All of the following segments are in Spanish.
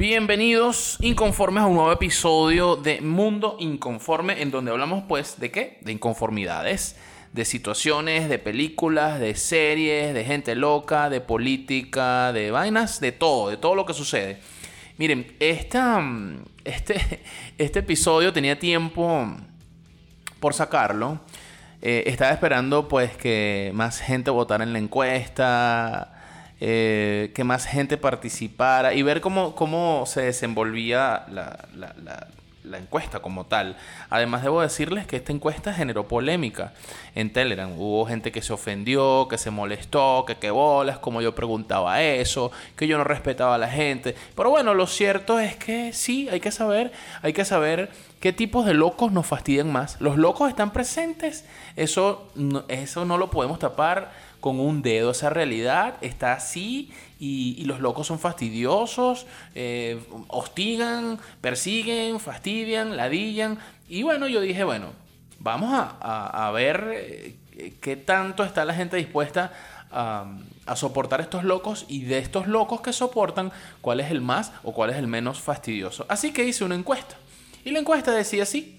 Bienvenidos inconformes a un nuevo episodio de Mundo Inconforme en donde hablamos pues de qué? De inconformidades, de situaciones, de películas, de series, de gente loca, de política, de vainas, de todo, de todo lo que sucede. Miren, esta, este, este episodio tenía tiempo por sacarlo. Eh, estaba esperando pues que más gente votara en la encuesta eh, que más gente participara y ver cómo, cómo se desenvolvía la, la, la, encuesta como tal. Además, debo decirles que esta encuesta generó polémica en Telegram. Hubo gente que se ofendió, que se molestó, que qué bolas, como yo preguntaba eso, que yo no respetaba a la gente. Pero bueno, lo cierto es que sí, hay que saber, hay que saber qué tipos de locos nos fastidian más. Los locos están presentes, eso, eso no lo podemos tapar con un dedo. Esa realidad está así y, los locos son fastidiosos, eh, hostigan, persiguen, fastidian, ladillan. Y bueno, yo dije, bueno, vamos a, ver eh, qué tanto está la gente dispuesta a, a, soportar estos locos y de estos locos que soportan, cuál es el más o cuál es el menos fastidioso. Así que hice una encuesta. Y la encuesta decía así.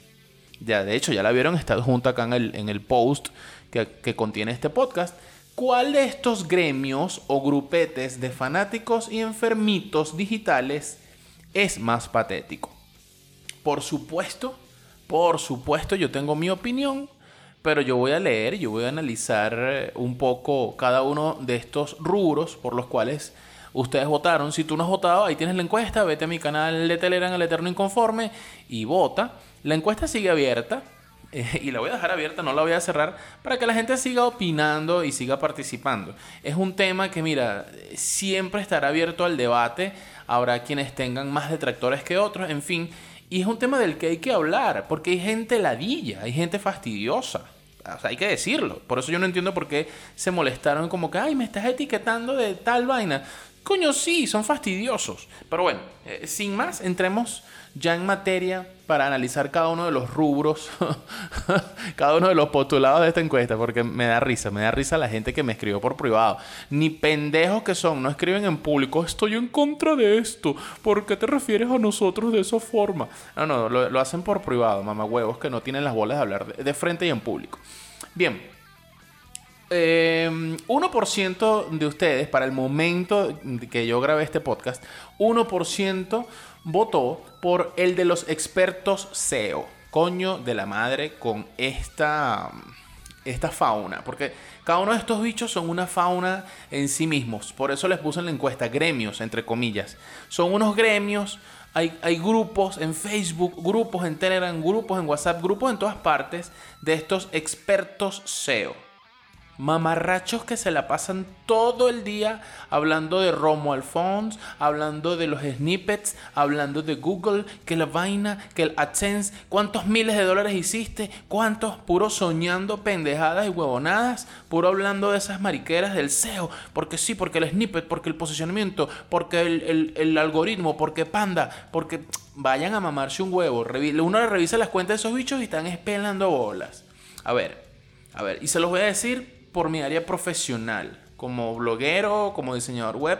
Ya, de hecho, ya la vieron, está junto acá en el, en el post que, que contiene este podcast. ¿Cuál de estos gremios o grupetes de fanáticos y enfermitos digitales es más patético? Por supuesto, por supuesto yo tengo mi opinión, pero yo voy a leer, yo voy a analizar eh, un poco cada uno de estos rubros por los cuales ustedes votaron. Si tú no has votado, ahí tienes la encuesta, vete a mi canal de Telegram, El Eterno Inconforme, y vota. La encuesta sigue abierta. y la voy a dejar abierta, no la voy a cerrar, para que la gente siga opinando y siga participando. Es un tema que, mira, siempre estará abierto al debate, habrá quienes tengan más detractores que otros, en fin, y es un tema del que hay que hablar, porque hay gente ladilla, hay gente fastidiosa. Hay que decirlo. Por eso yo no entiendo por qué se molestaron como que, ay, me estás etiquetando de tal vaina. Coño, sí, son fastidiosos. Pero bueno, eh, sin más, entremos ya en materia para analizar cada uno de los rubros, cada uno de los postulados de esta encuesta, porque me da risa, me da risa la gente que me escribió por privado. Ni pendejos que son, no escriben en público, estoy en contra de esto, ¿por qué te refieres a nosotros de esa forma? No, no, lo, hacen por privado, mamá huevos que no tienen las bolas de hablar de, frente y en público. Bien, 1% em, de ustedes, para el momento que yo grabé este podcast, 1% votó por el de los expertos SEO. Coño de la madre con esta, esta fauna. Porque cada uno de estos bichos son una fauna en sí mismos. Por eso les puse en la encuesta gremios, entre comillas. Son unos gremios. Hay, hay, grupos en Facebook, grupos en Telegram, grupos en WhatsApp, grupos en todas partes de estos expertos SEO mamarrachos que se la pasan todo el día hablando de Romo Alphonse, hablando de los snippets, hablando de Google, que la vaina, que el AdSense, cuántos miles de dólares hiciste, cuántos, puro soñando pendejadas y huevonadas, puro hablando de esas mariqueras del SEO, porque sí, porque el snippet, porque el posicionamiento, porque el, algoritmo, porque Panda, porque vayan a mamarse un huevo. Uno revisa las cuentas de esos bichos y están espelando bolas. A ver, a ver, y se los voy a decir por mi área profesional, como bloguero, como diseñador web.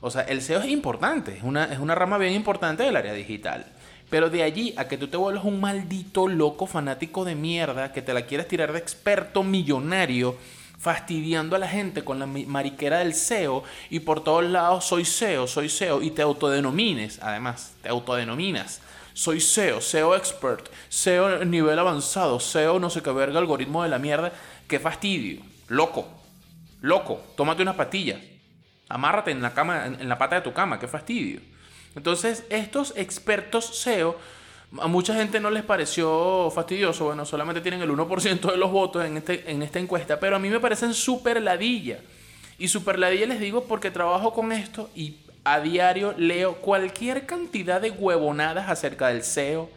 O sea, el SEO es importante, es una, es una rama bien importante del área digital. Pero de allí a que tú te vuelvas un maldito loco fanático de mierda, que te la quieras tirar de experto millonario, fastidiando a la gente con la mariquera del SEO y por todos lados soy SEO, soy SEO y te autodenomines, además, te autodenominas. Soy SEO, SEO expert, SEO nivel avanzado, SEO no sé qué verga, algoritmo de la mierda. Qué fastidio. Loco. Loco, tómate unas pastillas. Amárrate en la, cama, en la pata de tu cama, qué fastidio. Entonces, estos expertos SEO, a mucha gente no les pareció fastidioso, bueno, solamente tienen el 1% de los votos en, este, en esta encuesta, pero a mí me parecen súper ladilla. Y súper ladilla les digo porque trabajo con esto y a diario leo cualquier cantidad de huevonadas acerca del SEO.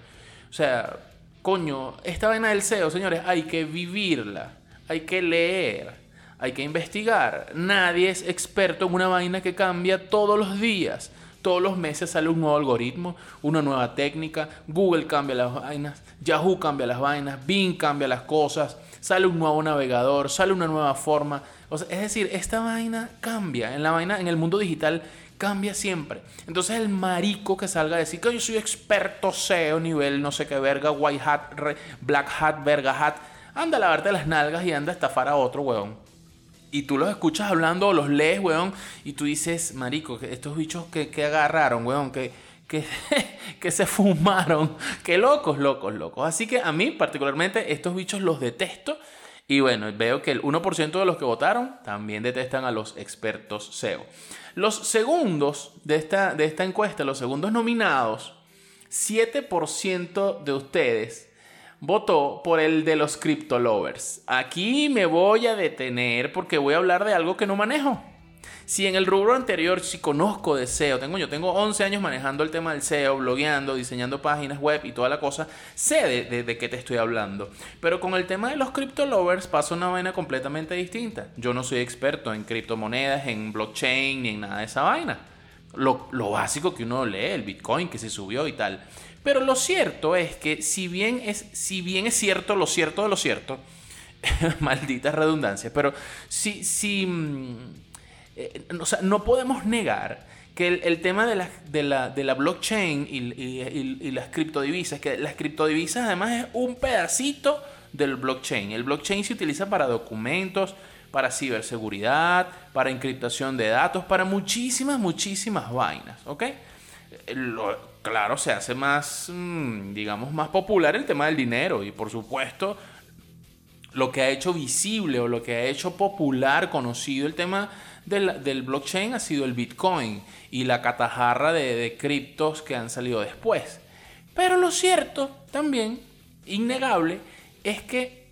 O sea, coño, esta vaina del SEO, señores, hay que vivirla, hay que leer, hay que investigar. Nadie es experto en una vaina que cambia todos los días. Todos los meses sale un nuevo algoritmo, una nueva técnica, Google cambia las vainas, Yahoo cambia las vainas, Bing cambia las cosas, sale un nuevo navegador, sale una nueva forma. es decir, esta vaina cambia. En la vaina, en el mundo digital, cambia siempre. Entonces el marico que salga a decir que yo soy experto SEO, nivel no sé qué verga, white hat, black hat, verga hat, anda a lavarte las nalgas y anda a estafar a otro, weón. Y tú los escuchas hablando los lees, weón, y tú dices, marico, estos bichos que, que agarraron, weón, que, que, que se fumaron, que locos, locos, locos. Así que a mí particularmente estos bichos los detesto. Y bueno, veo que el 1% de los que votaron también detestan a los expertos SEO. Los segundos de esta, de esta encuesta, los segundos nominados, 7% de ustedes votó por el de los crypto lovers. Aquí me voy a detener porque voy a hablar de algo que no manejo. Si en el rubro anterior si conozco de SEO, tengo yo tengo 11 años manejando el tema del SEO, blogueando, diseñando páginas web y toda la cosa, sé de, de, qué te estoy hablando. Pero con el tema de los crypto lovers pasa una vaina completamente distinta. Yo no soy experto en criptomonedas, en blockchain ni en nada de esa vaina. Lo, lo básico que uno lee, el Bitcoin que se subió y tal. Pero lo cierto es que si bien es, si bien es cierto lo cierto de lo cierto, maldita redundancia, pero si, si mm, eh, o sea, no podemos negar que el, tema de la, de la, de la blockchain y, y, las criptodivisas, que las criptodivisas además es un pedacito del blockchain. El blockchain se utiliza para documentos, para ciberseguridad, para encriptación de datos, para muchísimas, muchísimas vainas, ¿ok? Eh, claro, se hace más, mm, digamos, más popular el tema del dinero y por supuesto lo que ha hecho visible o lo que ha hecho popular, conocido el tema del, blockchain ha sido el Bitcoin y la catajarra de, de criptos que han salido después. Pero lo cierto también, innegable, es que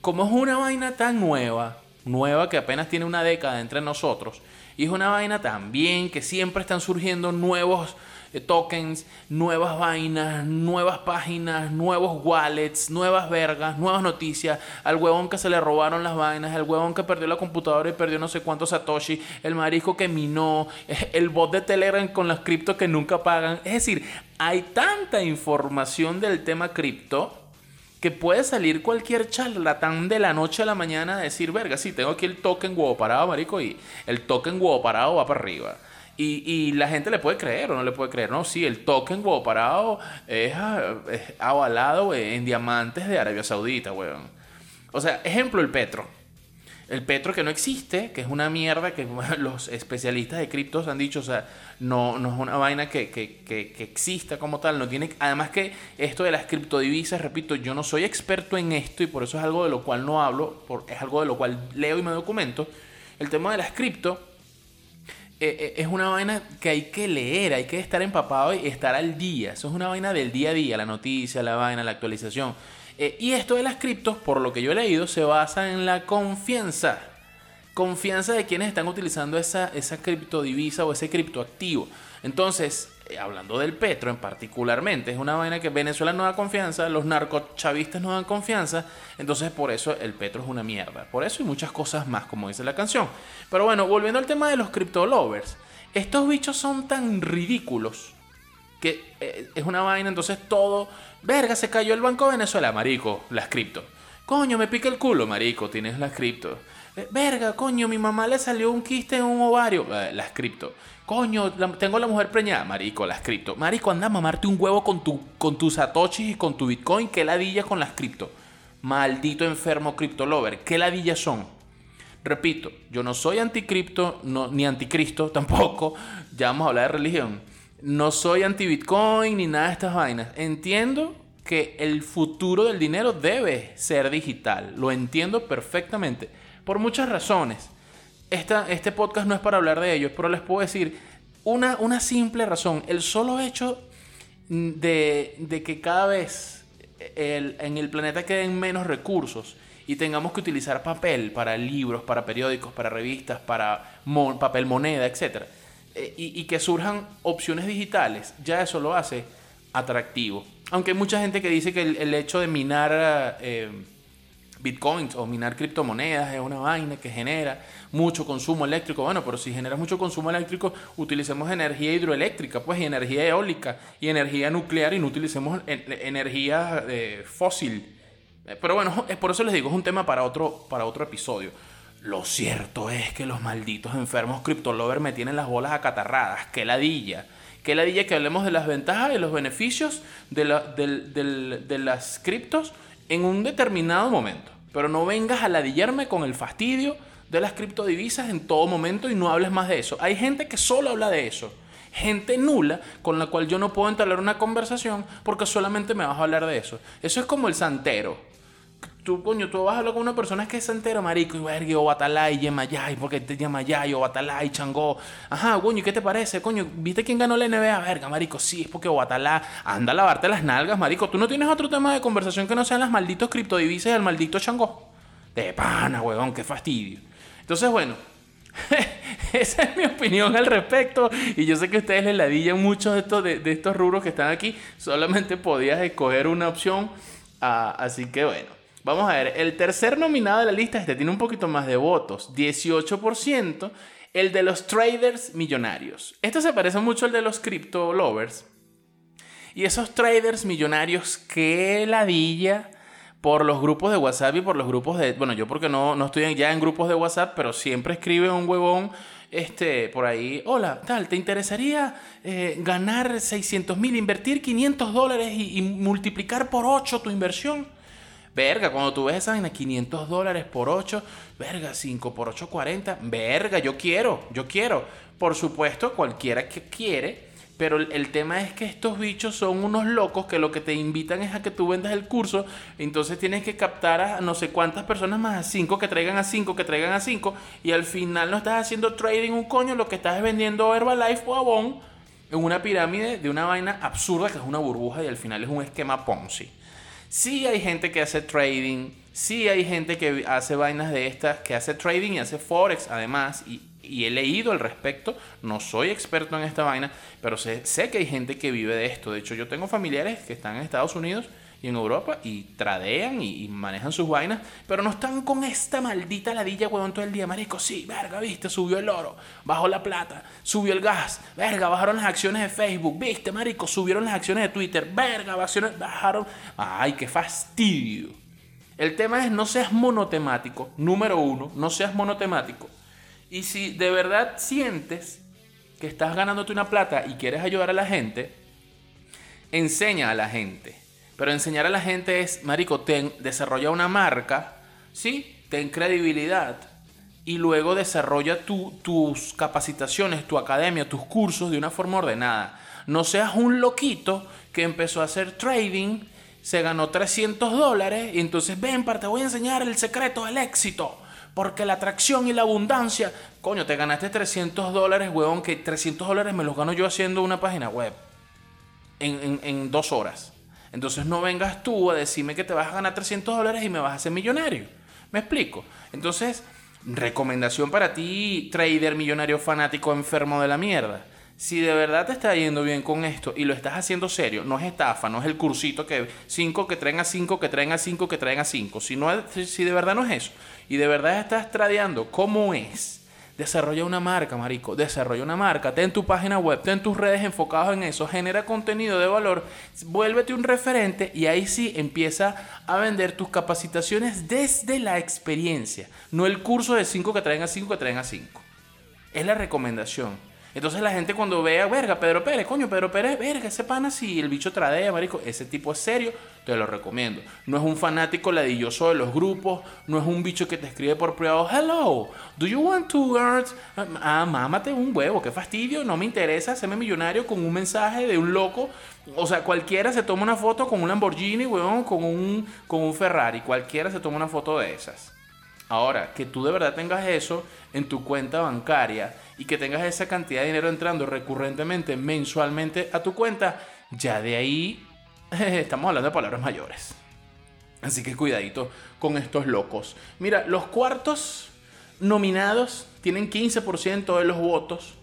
como es una vaina tan nueva, nueva que apenas tiene una década entre nosotros, y es una vaina también que siempre están surgiendo nuevos tokens, nuevas vainas, nuevas páginas, nuevos wallets, nuevas vergas, nuevas noticias, al huevón que se le robaron las vainas, al huevón que perdió la computadora y perdió no sé cuántos satoshi, el marisco que minó, el bot de Telegram con las criptos que nunca pagan. Es decir, hay tanta información del tema cripto que puede salir cualquier charlatán de la noche a la mañana a decir, verga, sí, tengo aquí el token huevo parado, marico, y el token huevo parado va para arriba. Y, la gente le puede creer o no le puede creer. No, sí, el token huevo parado es, avalado en diamantes de Arabia Saudita, weón. O sea, ejemplo, el petro. El petro que no existe, que es una mierda que los especialistas de criptos han dicho, o sea, no, no es una vaina que, que, exista como tal. No tiene, además que esto de las criptodivisas, repito, yo no soy experto en esto y por eso es algo de lo cual no hablo, es algo de lo cual leo y me documento. El tema de las cripto eh, eh, es una vaina que hay que leer, hay que estar empapado y estar al día. Eso es una vaina del día a día, la noticia, la vaina, la actualización. Eh, y esto de las criptos, por lo que yo he leído, se basa en la confianza. Confianza de quienes están utilizando esa, esa criptodivisa o ese criptoactivo. Entonces, hablando del petro en particularmente, es una vaina que Venezuela no da confianza, los narcochavistas no dan confianza, entonces por eso el petro es una mierda. Por eso y muchas cosas más, como dice la canción. Pero bueno, volviendo al tema de los crypto lovers, estos bichos son tan ridículos que eh, es una vaina, entonces todo, verga, se cayó el Banco de Venezuela, marico, las cripto. Coño, me pica el culo, marico, tienes las cripto. Eh, verga, coño, mi mamá le salió un quiste en un ovario, las cripto. Coño, tengo la mujer preñada. Marico, las cripto. Marico, anda a mamarte un huevo con, tu, con tus satoshis y con tu bitcoin. ¿Qué ladilla con las cripto? Maldito enfermo cripto lover. ¿Qué ladillas son? Repito, yo no soy anticripto, no, ni anticristo tampoco. Ya vamos a hablar de religión. No soy anti-bitcoin ni nada de estas vainas. Entiendo que el futuro del dinero debe ser digital. Lo entiendo perfectamente. Por muchas razones. este podcast no es para hablar de ellos, pero les puedo decir una, una simple razón. El solo hecho de, de que cada vez el, en el planeta queden menos recursos y tengamos que utilizar papel para libros, para periódicos, para revistas, para papel moneda, etc. Eh, y, que surjan opciones digitales, ya eso lo hace atractivo. Aunque hay mucha gente que dice que el, hecho de minar eh, bitcoins o minar criptomonedas es una vaina que genera mucho consumo eléctrico. Bueno, pero si generas mucho consumo eléctrico, utilicemos energía hidroeléctrica, pues, y energía eólica, y energía nuclear, y no utilicemos energía eh, fósil. Eh, pero bueno, es por eso les digo, es un tema para otro, para otro episodio. Lo cierto es que los malditos enfermos criptolovers me tienen las bolas acatarradas. ¡Qué ladilla! ¡Qué ladilla que hablemos de las ventajas y los beneficios de, la, de las criptos en un determinado momento. Pero no vengas a ladillarme con el fastidio de las criptodivisas en todo momento y no hables más de eso. Hay gente que solo habla de eso. Gente nula con la cual yo no puedo entablar una conversación porque solamente me vas a hablar de eso. Eso es como el santero tú, coño, tú vas a hablar con una persona que es entero, marico, y verga, o Batalay, Yemayay, porque te Yemayay, o Batalay, Changó. Ajá, coño, ¿qué te parece? Coño, ¿viste quién ganó la NBA? Verga, marico, sí, es porque Batalá, anda a lavarte las nalgas, marico. Tú no tienes otro tema de conversación que no sean las malditos criptodivisas y el maldito Changó. De pana, huevón, qué fastidio. Entonces, bueno, esa es mi opinión al respecto. Y yo sé que ustedes les ladillan mucho de estos, de, estos rubros que están aquí. Solamente podías escoger una opción. Ah, así que bueno. Vamos a ver, el tercer nominado de la lista, este tiene un poquito más de votos, 18%, el de los traders millonarios. Esto se parece mucho al de los crypto lovers. Y esos traders millonarios, qué ladilla por los grupos de WhatsApp y por los grupos de... Bueno, yo porque no, no estoy ya en grupos de WhatsApp, pero siempre escribe un huevón este, por ahí, hola, tal, ¿te interesaría eh, ganar 600 mil, invertir 500 dólares y, y multiplicar por 8 tu inversión? Verga, cuando tú ves esa vaina, 500 dólares por 8, verga, 5 por 8, 40, verga, yo quiero, yo quiero. Por supuesto, cualquiera que quiere, pero el, tema es que estos bichos son unos locos que lo que te invitan es a que tú vendas el curso, entonces tienes que captar a no sé cuántas personas más, a 5 que traigan a 5, que traigan a 5, y al final no estás haciendo trading un coño, lo que estás es vendiendo Herbalife o Avon en una pirámide de una vaina absurda que es una burbuja y al final es un esquema Ponzi. Sí hay gente que hace trading, sí hay gente que hace vainas de estas, que hace trading y hace forex además, y, he leído al respecto, no soy experto en esta vaina, pero sé, sé que hay gente que vive de esto. De hecho, yo tengo familiares que están en Estados Unidos y en Europa y tradean y, manejan sus vainas, pero no están con esta maldita ladilla, huevón, todo el día, marico. Sí, verga, viste, subió el oro, bajó la plata, subió el gas, verga, bajaron las acciones de Facebook, viste, marico, subieron las acciones de Twitter, verga, bajaron. Ay, qué fastidio. El tema es no seas monotemático, número uno, no seas monotemático. Y si de verdad sientes que estás ganándote una plata y quieres ayudar a la gente, enseña a la gente. Pero enseñar a la gente es, marico, ten, desarrolla una marca, ¿sí? Ten credibilidad. Y luego desarrolla tus capacitaciones, tu academia, tus cursos de una forma ordenada. No seas un loquito que empezó a hacer trading, se ganó 300 dólares y entonces ven, te voy a enseñar el secreto del éxito. Porque la atracción y la abundancia, coño, te ganaste 300 dólares, huevón, que 300 dólares me los gano yo haciendo una página web en, en dos horas. Entonces no vengas tú a decirme que te vas a ganar 300 dólares y me vas a hacer millonario. ¿Me explico? Entonces, recomendación para ti, trader millonario fanático enfermo de la mierda. Si de verdad te está yendo bien con esto y lo estás haciendo serio, no es estafa, no es el cursito que 5 que traen a 5, que traen a 5, que traen a 5. Si, si de verdad no es eso y de verdad estás tradeando como es, Desarrolla una marca, marico. Desarrolla una marca. Ten tu página web, ten tus redes enfocadas en eso. Genera contenido de valor. Vuélvete un referente y ahí sí empieza a vender tus capacitaciones desde la experiencia. No el curso de 5 que traen a 5 que traen a 5. Es la recomendación. Entonces la gente cuando vea, verga, Pedro Pérez, coño, Pedro Pérez, verga, ese pana si el bicho tradea, marico, ese tipo es serio, te lo recomiendo. No es un fanático ladilloso de los grupos, no es un bicho que te escribe por privado, hello, do you want to earn? Ah, mámate un huevo, qué fastidio, no me interesa hacerme millonario con un mensaje de un loco. O sea, cualquiera se toma una foto con un Lamborghini, huevón, con un, con un Ferrari, cualquiera se toma una foto de esas. Ahora, que tú de verdad tengas eso en tu cuenta bancaria y que tengas esa cantidad de dinero entrando recurrentemente, mensualmente a tu cuenta, ya de ahí estamos hablando de palabras mayores. Así que cuidadito con estos locos. Mira, los cuartos nominados tienen 15% de los votos.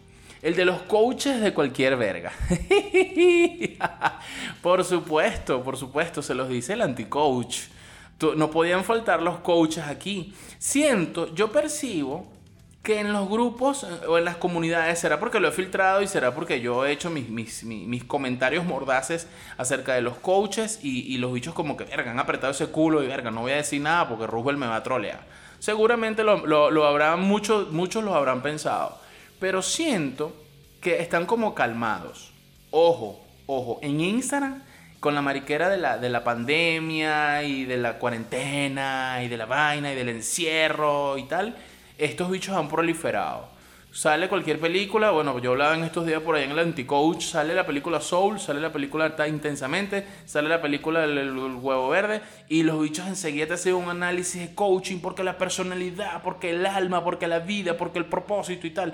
El de los coaches de cualquier verga. por supuesto, por supuesto, se los dice el anti-coach. No podían faltar los coaches aquí. Siento, yo percibo que en los grupos eh, o en las comunidades, será porque lo he filtrado y será porque yo he hecho mis, mis, comentarios mordaces acerca de los coaches y, los bichos como que, verga, han apretado ese culo y verga, no voy a decir nada porque Roosevelt me va a trolear. Seguramente lo, lo, habrán, muchos, muchos lo habrán pensado, pero siento que están como calmados. Ojo, ojo, en Instagram con la mariquera de la, de la pandemia y de la cuarentena y de la vaina y del encierro y tal, estos bichos han proliferado. Sale cualquier película, bueno, yo hablaba en estos días por ahí en el Anticoach, sale la película Soul, sale la película Está Intensamente, sale la película el, Huevo Verde, y los bichos enseguida te hacen un análisis de coaching, porque la personalidad, porque el alma, porque la vida, porque el propósito y tal.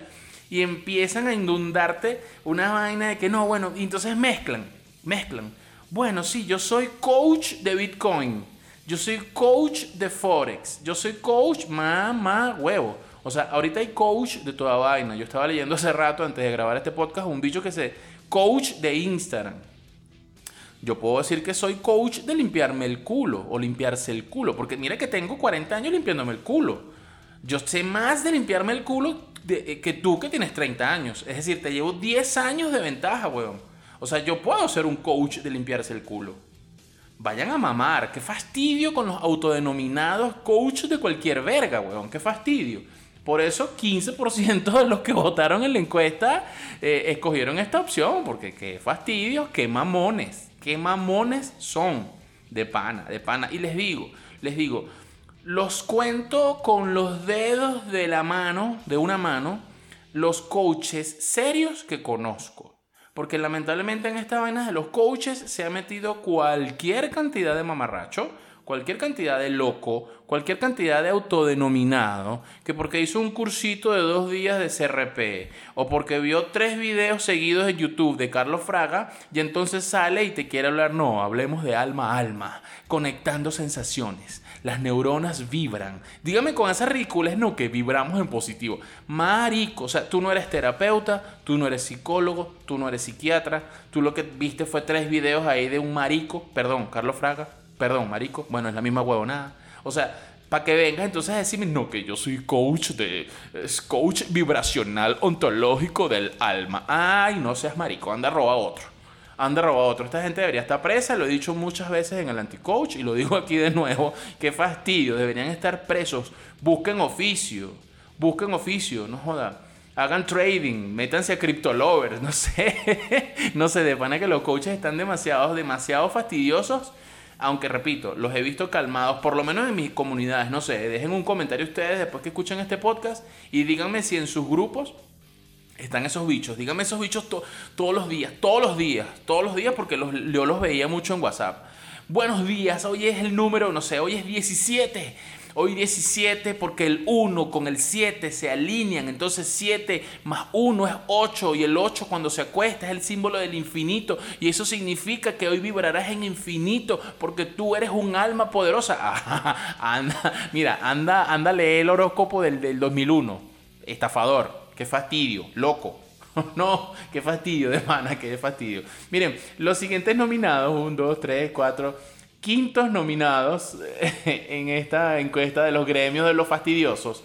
Y empiezan a inundarte una vaina de que no, bueno, y entonces mezclan, mezclan. Bueno, sí, yo soy coach de Bitcoin. Yo soy coach de Forex. Yo soy coach, mamá, huevo. O sea, ahorita hay coach de toda vaina. Yo estaba leyendo hace rato, antes de grabar este podcast, un dicho que se... Coach de Instagram. Yo puedo decir que soy coach de limpiarme el culo o limpiarse el culo. Porque mira que tengo 40 años limpiándome el culo. Yo sé más de limpiarme el culo eh, que tú que tienes 30 años. Es decir, te llevo 10 años de ventaja, weón. O sea, yo puedo ser un coach de limpiarse el culo. Vayan a mamar. Qué fastidio con los autodenominados coaches de cualquier verga, weón. Qué fastidio. Por eso 15% de los que votaron en la encuesta eh, escogieron esta opción. Porque qué fastidio, qué mamones. Qué mamones son. De pana, de pana. Y les digo, les digo, los cuento con los dedos de la mano, de una mano, los coaches serios que conozco. Porque lamentablemente en esta vaina de los coaches se ha metido cualquier cantidad de mamarracho, cualquier cantidad de loco, cualquier cantidad de autodenominado, que porque hizo un cursito de dos días de CRP, o porque vio tres videos seguidos de YouTube de Carlos Fraga, y entonces sale y te quiere hablar, no, hablemos de alma a alma, conectando sensaciones las neuronas vibran. Dígame con esa ridícula no que vibramos en positivo. Marico, o sea, tú no eres terapeuta, tú no eres psicólogo, tú no eres psiquiatra, tú lo que viste fue tres videos ahí de un marico, perdón, Carlos Fraga, perdón, marico, bueno, es la misma huevonada. O sea, para que vengas entonces a decirme, no, que yo soy coach de es coach vibracional ontológico del alma. Ay, no seas marico, anda roba otro han derrobado a otro. Esta gente debería estar presa, lo he dicho muchas veces en el anti-coach y lo digo aquí de nuevo. Qué fastidio, deberían estar presos. Busquen oficio, busquen oficio, no joda. Hagan trading, métanse a CryptoLovers, no sé. no sé, de pana que los coaches están demasiado, demasiado fastidiosos. Aunque repito, los he visto calmados, por lo menos en mis comunidades. No sé, dejen un comentario ustedes después que escuchen este podcast y díganme si en sus grupos están esos bichos. Dígame esos bichos todos los días, todos los días, todos los días porque los, yo los veía mucho en WhatsApp. Buenos días, hoy es el número, no sé, hoy es 17. Hoy 17 porque el 1 con el 7 se alinean. Entonces 7 más 1 es 8 y el 8 cuando se acuesta es el símbolo del infinito. Y eso significa que hoy vibrarás en infinito porque tú eres un alma poderosa. anda, mira, anda, anda el horóscopo del, del 2001. Estafador. Qué fastidio, loco. no, qué fastidio de mana, qué fastidio. Miren, los siguientes nominados, un, dos, tres, cuatro, quintos nominados en esta encuesta de los gremios de los fastidiosos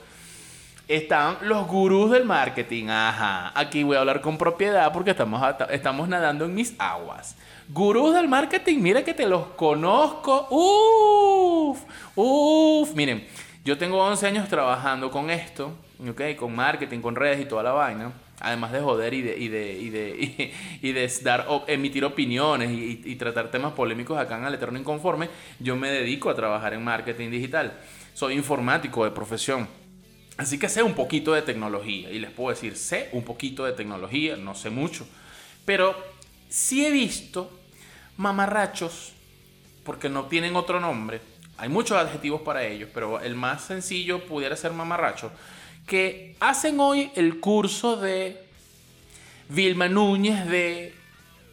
están los gurús del marketing. Ajá, aquí voy a hablar con propiedad porque estamos, estamos nadando en mis aguas. Gurús del marketing, mira que te los conozco. Uf, uf. Miren, yo tengo 11 años trabajando con esto ¿ok? Con marketing, con redes y toda la vaina. Además de joder y de, y de, y de, y, de dar, emitir opiniones y, tratar temas polémicos acá en el Eterno Inconforme, yo me dedico a trabajar en marketing digital. Soy informático de profesión. Así que sé un poquito de tecnología. Y les puedo decir, sé un poquito de tecnología, no sé mucho. Pero sí he visto mamarrachos, porque no tienen otro nombre, hay muchos adjetivos para ellos, pero el más sencillo pudiera ser mamarracho, que hacen hoy el curso de Vilma Núñez de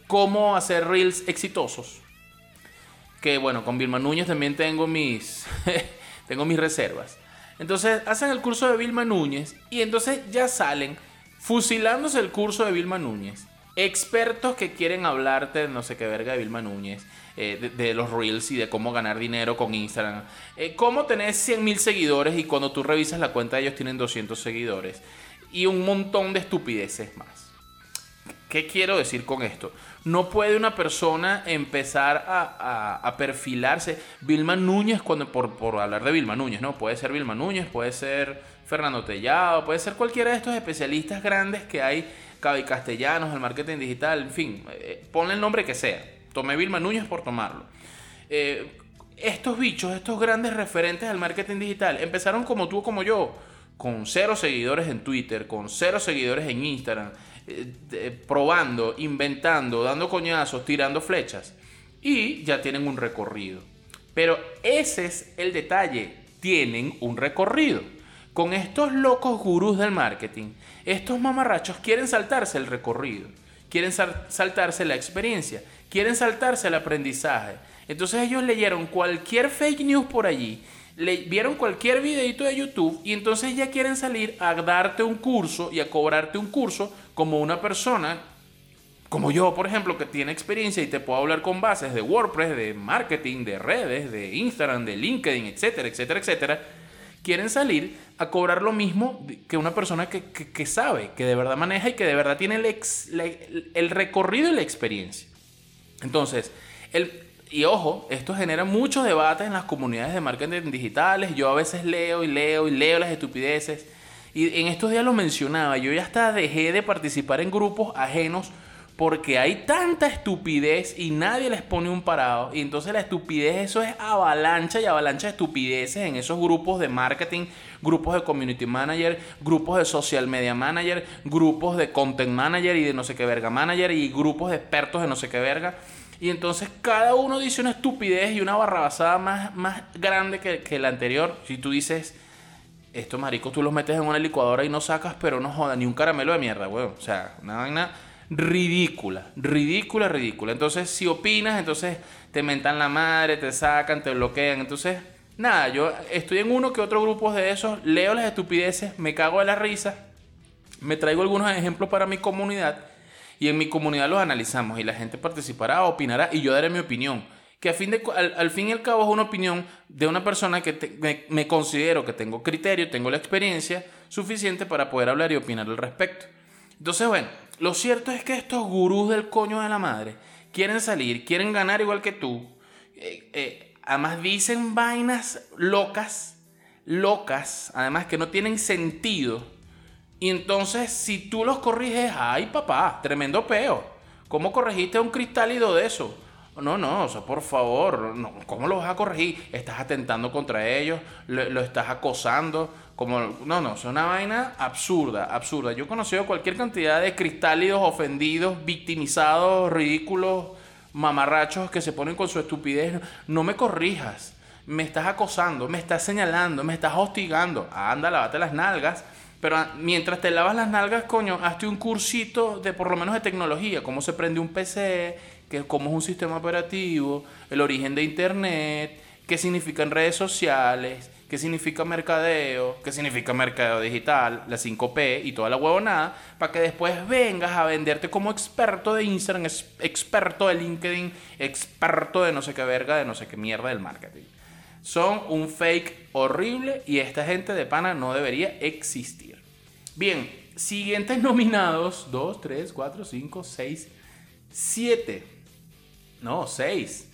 cómo hacer reels exitosos. Que bueno, con Vilma Núñez también tengo mis, tengo mis reservas. Entonces hacen el curso de Vilma Núñez y entonces ya salen fusilándose el curso de Vilma Núñez. Expertos que quieren hablarte de no sé qué verga de Vilma Núñez, eh, de, los reels y de cómo ganar dinero con Instagram. Eh, cómo tener 100 mil seguidores y cuando tú revisas la cuenta ellos tienen 200 seguidores. Y un montón de estupideces más. ¿Qué quiero decir con esto? No puede una persona empezar a, perfilarse. Vilma Núñez, cuando, por, por, hablar de Vilma Núñez, ¿no? Puede ser Vilma Núñez, puede ser Fernando Tellado, puede ser cualquiera de estos especialistas grandes que hay, Cabi Castellanos, el marketing digital, en fin, eh, ponle el nombre que sea. Tomé Vilma Núñez por tomarlo. Eh, estos bichos, estos grandes referentes al marketing digital, empezaron como tú como yo, con cero seguidores en Twitter, con cero seguidores en Instagram eh, probando, inventando, dando coñazos, tirando flechas. Y ya tienen un recorrido. Pero ese es el detalle. Tienen un recorrido. Con estos locos gurús del marketing, estos mamarrachos quieren saltarse el recorrido. Quieren saltarse la experiencia. Quieren saltarse el aprendizaje. Entonces ellos leyeron cualquier fake news por allí le vieron cualquier videito de YouTube y entonces ya quieren salir a darte un curso y a cobrarte un curso como una persona como yo, por ejemplo, que tiene experiencia y te puedo hablar con bases de WordPress, de marketing, de redes, de Instagram, de LinkedIn, etcétera, etcétera, etcétera, quieren salir a cobrar lo mismo que una persona que, sabe, que de verdad maneja y que de verdad tiene el, el recorrido y la experiencia. Entonces, el, y ojo, esto genera muchos debates en las comunidades de marketing digitales. Yo a veces leo y leo y leo las estupideces. Y en estos días lo mencionaba, yo ya hasta dejé de participar en grupos ajenos porque hay tanta estupidez y nadie les pone un parado. Y entonces la estupidez, eso es avalancha y avalancha de estupideces en esos grupos de marketing, grupos de community manager, grupos de social media manager, grupos de content manager y de no sé qué verga manager y grupos de expertos de no sé qué verga. Y entonces cada uno dice una estupidez y una barrabasada más, más grande que, la anterior. Si tú dices, esto marico, tú los metes en una licuadora y no sacas, pero no joda, ni un caramelo de mierda, weón. O sea, una vaina ridícula, ridícula, ridícula. Entonces, si opinas, entonces te mentan la madre, te sacan, te bloquean. Entonces, nada, yo estoy en uno que otro grupo de esos, leo las estupideces, me cago de la risa, me traigo algunos ejemplos para mi comunidad y en mi comunidad los analizamos y la gente participará, opinará y yo daré mi opinión. Que al fin, de, al, fin y al cabo es una opinión de una persona que me, considero que tengo criterio, tengo la experiencia suficiente para poder hablar y opinar al respecto. Entonces, bueno, lo cierto es que estos gurús del coño de la madre quieren salir, quieren ganar igual que tú. Eh, eh, además dicen vainas locas, locas, además que no tienen sentido y entonces, si tú los corriges, ay papá, tremendo peo. ¿Cómo corregiste un cristálido de eso? No, no, por favor, no, ¿cómo lo vas a corregir? Estás atentando contra ellos, lo, estás acosando, como, no, no, es una vaina absurda, absurda. Yo he conocido cualquier cantidad de cristálidos ofendidos, victimizados, ridículos, mamarrachos que se ponen con su estupidez. No me corrijas, me estás acosando, me estás señalando, me estás hostigando. Anda, lávate las nalgas pero mientras te lavas las nalgas, coño, hazte un cursito de por lo menos de tecnología, cómo se prende un PC, que, cómo es un sistema operativo, el origen de Internet, qué significan redes sociales, qué significa mercadeo, qué significa mercadeo digital, la 5P y toda la huevonada, para que después vengas a venderte como experto de Instagram, experto de LinkedIn, experto de no sé qué verga, de no sé qué mierda del marketing. Son un fake horrible y esta gente de pana no debería existir. Bien, siguientes nominados. 2, 3, 4, 5, 6, 7. No, 6.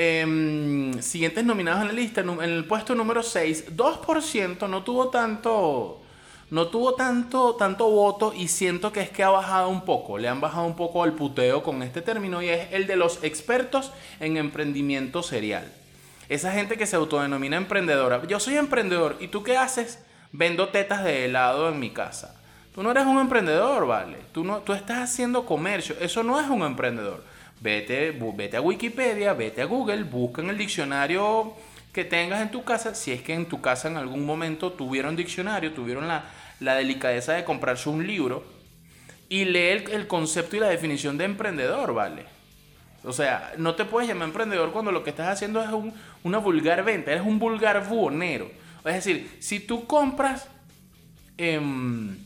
Em, siguientes nominados en la lista. En el puesto número 6, 2% no tuvo tanto no tuvo tanto, tanto voto y siento que es que ha bajado un poco, le han bajado un poco al puteo con este término y es el de los expertos en emprendimiento serial. Esa gente que se autodenomina emprendedora. Yo soy emprendedor. ¿Y tú qué haces? Vendo tetas de helado en mi casa. Tú no eres un emprendedor, ¿vale? Tú, no, tú estás haciendo comercio. Eso no es un emprendedor. Vete, vete a Wikipedia, vete a Google, busca en el diccionario que tengas en tu casa, si es que en tu casa en algún momento tuvieron diccionario, tuvieron la, la delicadeza de comprarse un libro y leer el, concepto y la definición de emprendedor, ¿vale? O sea, no te puedes llamar emprendedor cuando lo que estás haciendo es una vulgar venta, eres un vulgar buhonero. Es decir, si tú compras, em,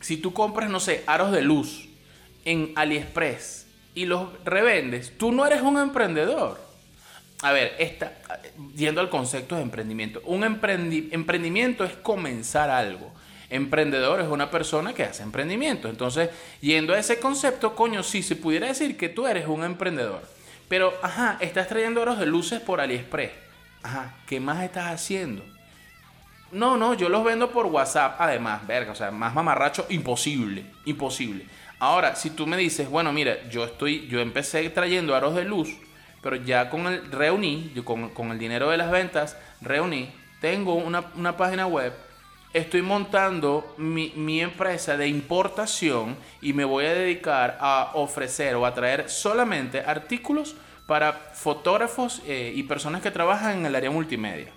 si tú compras, no sé, aros de luz en AliExpress y los revendes, tú no eres un emprendedor. A ver, está, yendo al concepto de emprendimiento. Un emprendimiento es comenzar algo. Emprendedor es una persona que hace emprendimiento. Entonces, yendo a ese concepto, coño, sí, se pudiera decir que tú eres un emprendedor. Pero, ajá, estás trayendo aros de luces por AliExpress. Ajá, ¿qué más estás haciendo? No, no, yo los vendo por WhatsApp, además, verga, o sea, más mamarracho, imposible, imposible. Ahora, si tú me dices, bueno, mira, yo estoy, yo empecé trayendo aros de luz, pero ya con el reuní, yo con, con el dinero de las ventas, reuní, tengo una, una página web, estoy montando mi, mi, empresa de importación y me voy a dedicar a ofrecer o a traer solamente artículos para fotógrafos eh, y personas que trabajan en el área multimedia.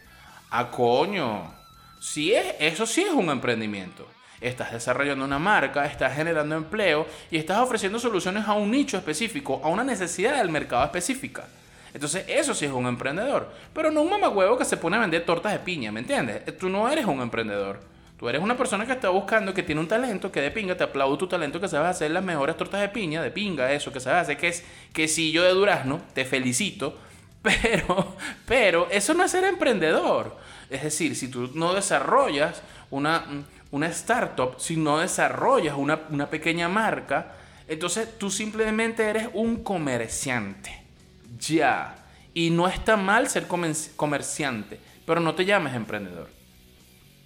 ¡Ah, coño! Sí es, eso sí es un emprendimiento. Estás desarrollando una marca, estás generando empleo y estás ofreciendo soluciones a un nicho específico, a una necesidad del mercado específica. Entonces, eso sí es un emprendedor. Pero no un mamagüevo que se pone a vender tortas de piña, ¿me entiendes? Tú no eres un emprendedor. Tú eres una persona que está buscando, que tiene un talento, que de pinga, te aplaudo tu talento, que sabes hacer las mejores tortas de piña, de pinga, eso, que sabes hacer, que es quesillo de durazno, te felicito. Pero, pero, eso no es ser emprendedor. Es decir, si tú no desarrollas una, una startup, si no desarrollas una, una pequeña marca, entonces tú simplemente eres un comerciante. Ya. Y no está mal ser comerciante, pero no te llames emprendedor.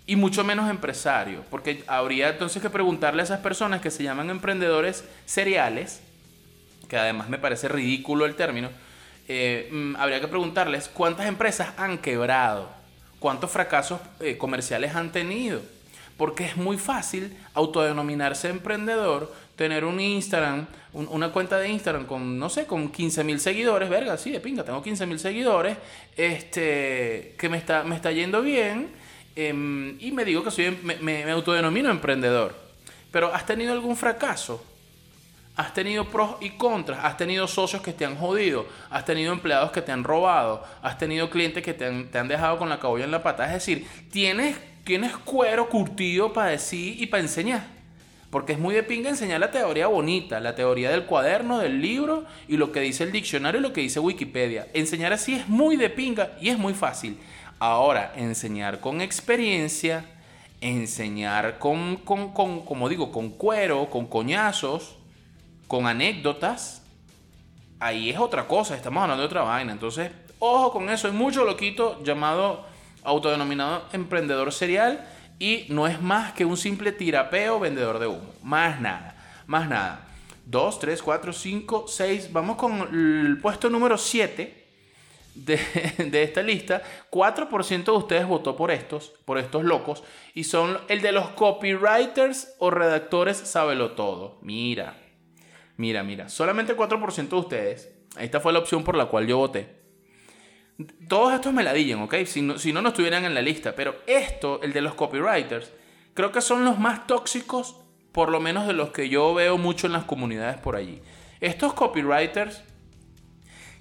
Y mucho menos empresario, porque habría entonces que preguntarle a esas personas que se llaman emprendedores seriales, que además me parece ridículo el término, eh, mm, habría que preguntarles cuántas empresas han quebrado cuántos fracasos eh, comerciales han tenido. Porque es muy fácil autodenominarse emprendedor, tener un Instagram, una cuenta de Instagram con, no sé, con 15 mil seguidores, verga, sí, de pinga, tengo 15 mil seguidores, este, que me está, me está yendo bien, em, y me digo que soy, me, autodenomino emprendedor. Pero ¿has tenido algún fracaso? Has tenido pros y contras, has tenido socios que te han jodido, has tenido empleados que te han robado, has tenido clientes que te han, dejado con la cabulla en la pata. Es decir, tienes, tienes cuero curtido para decir y para enseñar. Porque es muy de pinga enseñar la teoría bonita, la teoría del cuaderno, del libro y lo que dice el diccionario y lo que dice Wikipedia. Enseñar así es muy de pinga y es muy fácil. Ahora, enseñar con experiencia, enseñar con, con, con como digo, con cuero, con coñazos, con anécdotas, ahí es otra cosa, estamos hablando de otra vaina. Entonces, ojo con eso, hay mucho loquito llamado autodenominado emprendedor serial y no es más que un simple tirapeo vendedor de humo. Más nada, más nada. 2, 3, 4, 5, 6. Vamos con el puesto número 7 de, esta lista. 4% de ustedes votó por estos, por estos locos. Y son el de los copywriters o redactores sábelo todo. Mira, Mira, mira, solamente 4% de ustedes, esta fue la opción por la cual yo voté. Todos estos me la digan, ¿ok? Si no, si no, no estuvieran en la lista. Pero esto, el de los copywriters, creo que son los más tóxicos, por lo menos de los que yo veo mucho en las comunidades por allí. Estos copywriters,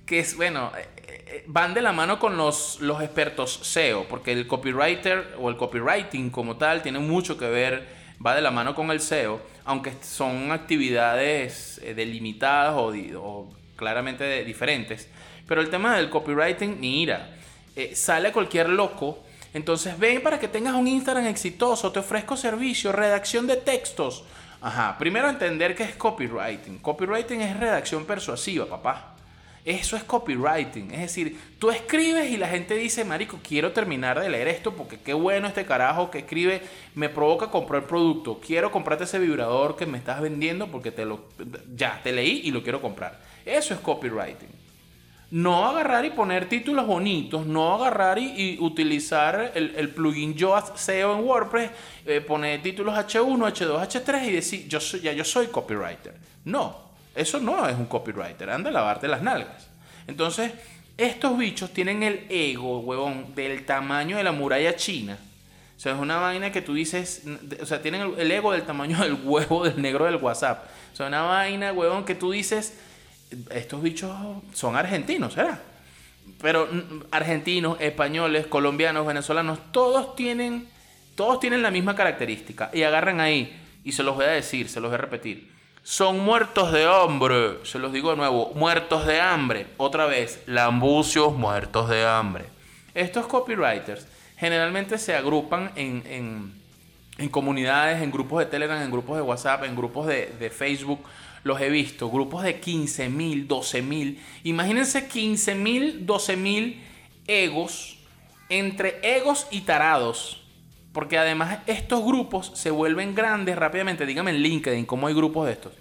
que es, bueno, eh, eh, van de la mano con los, los expertos SEO, porque el copywriter o el copywriting como tal tiene mucho que ver, va de la mano con el SEO aunque son actividades eh, delimitadas o, claramente diferentes. Pero el tema del copywriting, mira, eh, sale cualquier loco. Entonces ven para que tengas un Instagram exitoso, te ofrezco servicio, redacción de textos. Ajá, primero entender qué es copywriting. Copywriting es redacción persuasiva, papá. Eso es copywriting. Es decir, tú escribes y la gente dice, Marico, quiero terminar de leer esto porque qué bueno este carajo que escribe, me provoca comprar el producto. Quiero comprarte ese vibrador que me estás vendiendo porque te lo, ya, te leí y lo quiero comprar. Eso es copywriting. No agarrar y poner títulos bonitos, no agarrar y, utilizar el, plugin Yoast SEO en WordPress, eh, poner títulos H1, H2, H3 y decir, yo soy, ya yo soy copywriter. No, eso no es un copywriter, anda a lavarte las nalgas. Entonces, Estos bichos tienen el ego, huevón, del tamaño de la muralla china. O sea, es una vaina que tú dices, o sea, tienen el ego del tamaño del huevo del negro del WhatsApp. O sea, una vaina, huevón, que tú dices, estos bichos son argentinos, ¿será? Pero argentinos, españoles, colombianos, venezolanos, todos tienen, todos tienen la misma característica. Y agarran ahí, y se los voy a decir, se los voy a repetir son muertos de hambre. Se los digo de nuevo, muertos de hambre. Otra vez, lambucios muertos de hambre. Estos copywriters generalmente se agrupan en, comunidades, en grupos de Telegram, en grupos de WhatsApp, en grupos de, Facebook. Los he visto, grupos de 15 mil, 12 mil. Imagínense 15 mil, 12 mil egos, entre egos y tarados porque además estos grupos se vuelven grandes rápidamente. Dígame en LinkedIn cómo hay grupos de estos.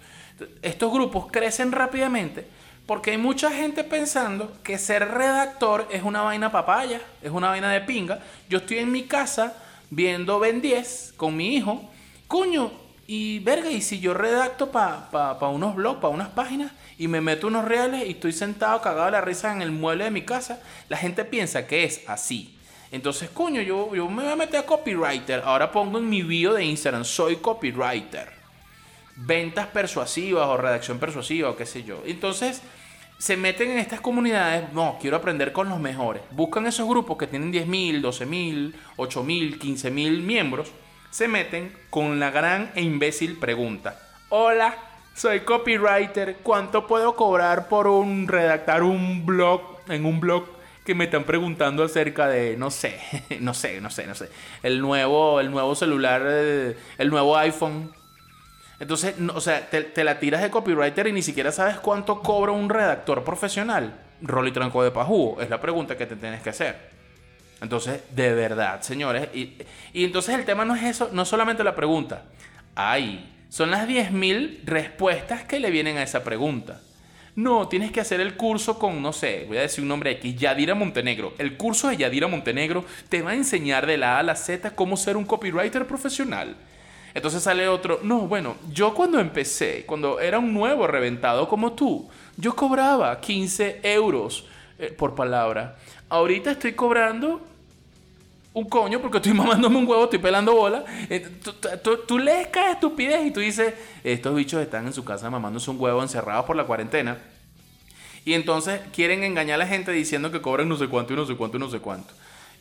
Estos grupos crecen rápidamente porque hay mucha gente pensando que ser redactor es una vaina papaya, es una vaina de pinga. Yo estoy en mi casa viendo Ben 10 con mi hijo. Coño, y verga, y si yo redacto para pa, unos blogs, para unas páginas, y me meto unos reales y estoy sentado cagado de la risa en el mueble de mi casa, la gente piensa que es así. Entonces, coño, yo, yo me voy a meter a copywriter. Ahora pongo en mi bio de Instagram, soy copywriter. Ventas persuasivas o redacción persuasiva o qué sé yo. Entonces, se meten en estas comunidades, no, quiero aprender con los mejores. Buscan esos grupos que tienen 10.000, 12.000, 8.000, 15.000 miembros. Se meten con la gran e imbécil pregunta. Hola, soy copywriter. ¿Cuánto puedo cobrar por un redactar un blog en un blog que me están preguntando acerca de, no sé, no sé, no sé, no sé, el nuevo, el nuevo celular, eh, el nuevo iPhone. Entonces, o sea, te, la tiras de copywriter y ni siquiera sabes cuánto cobra un redactor profesional. Rol y tranco de pajú, es la pregunta que te tienes que hacer. Entonces, de verdad, señores. Y, entonces el tema no es eso, no solamente la pregunta. Ay, son las 10.000 respuestas que le vienen a esa pregunta. No, tienes que hacer el curso con, no sé, voy a decir un nombre aquí, Yadira Montenegro. El curso de Yadira Montenegro te va a enseñar de la A a la Z cómo ser un copywriter profesional. Entonces sale otro, no, bueno, yo cuando empecé, cuando era un nuevo reventado como tú, yo cobraba 15 euros eh, por palabra. Ahorita estoy cobrando un coño porque estoy mamándome un huevo, estoy pelando bola. Eh, tú, lees cada estupidez y tú dices, estos bichos están en su casa mamándose un huevo encerrados por la cuarentena. Y entonces quieren engañar a la gente diciendo que cobran no sé cuánto y no sé cuánto y no sé cuánto.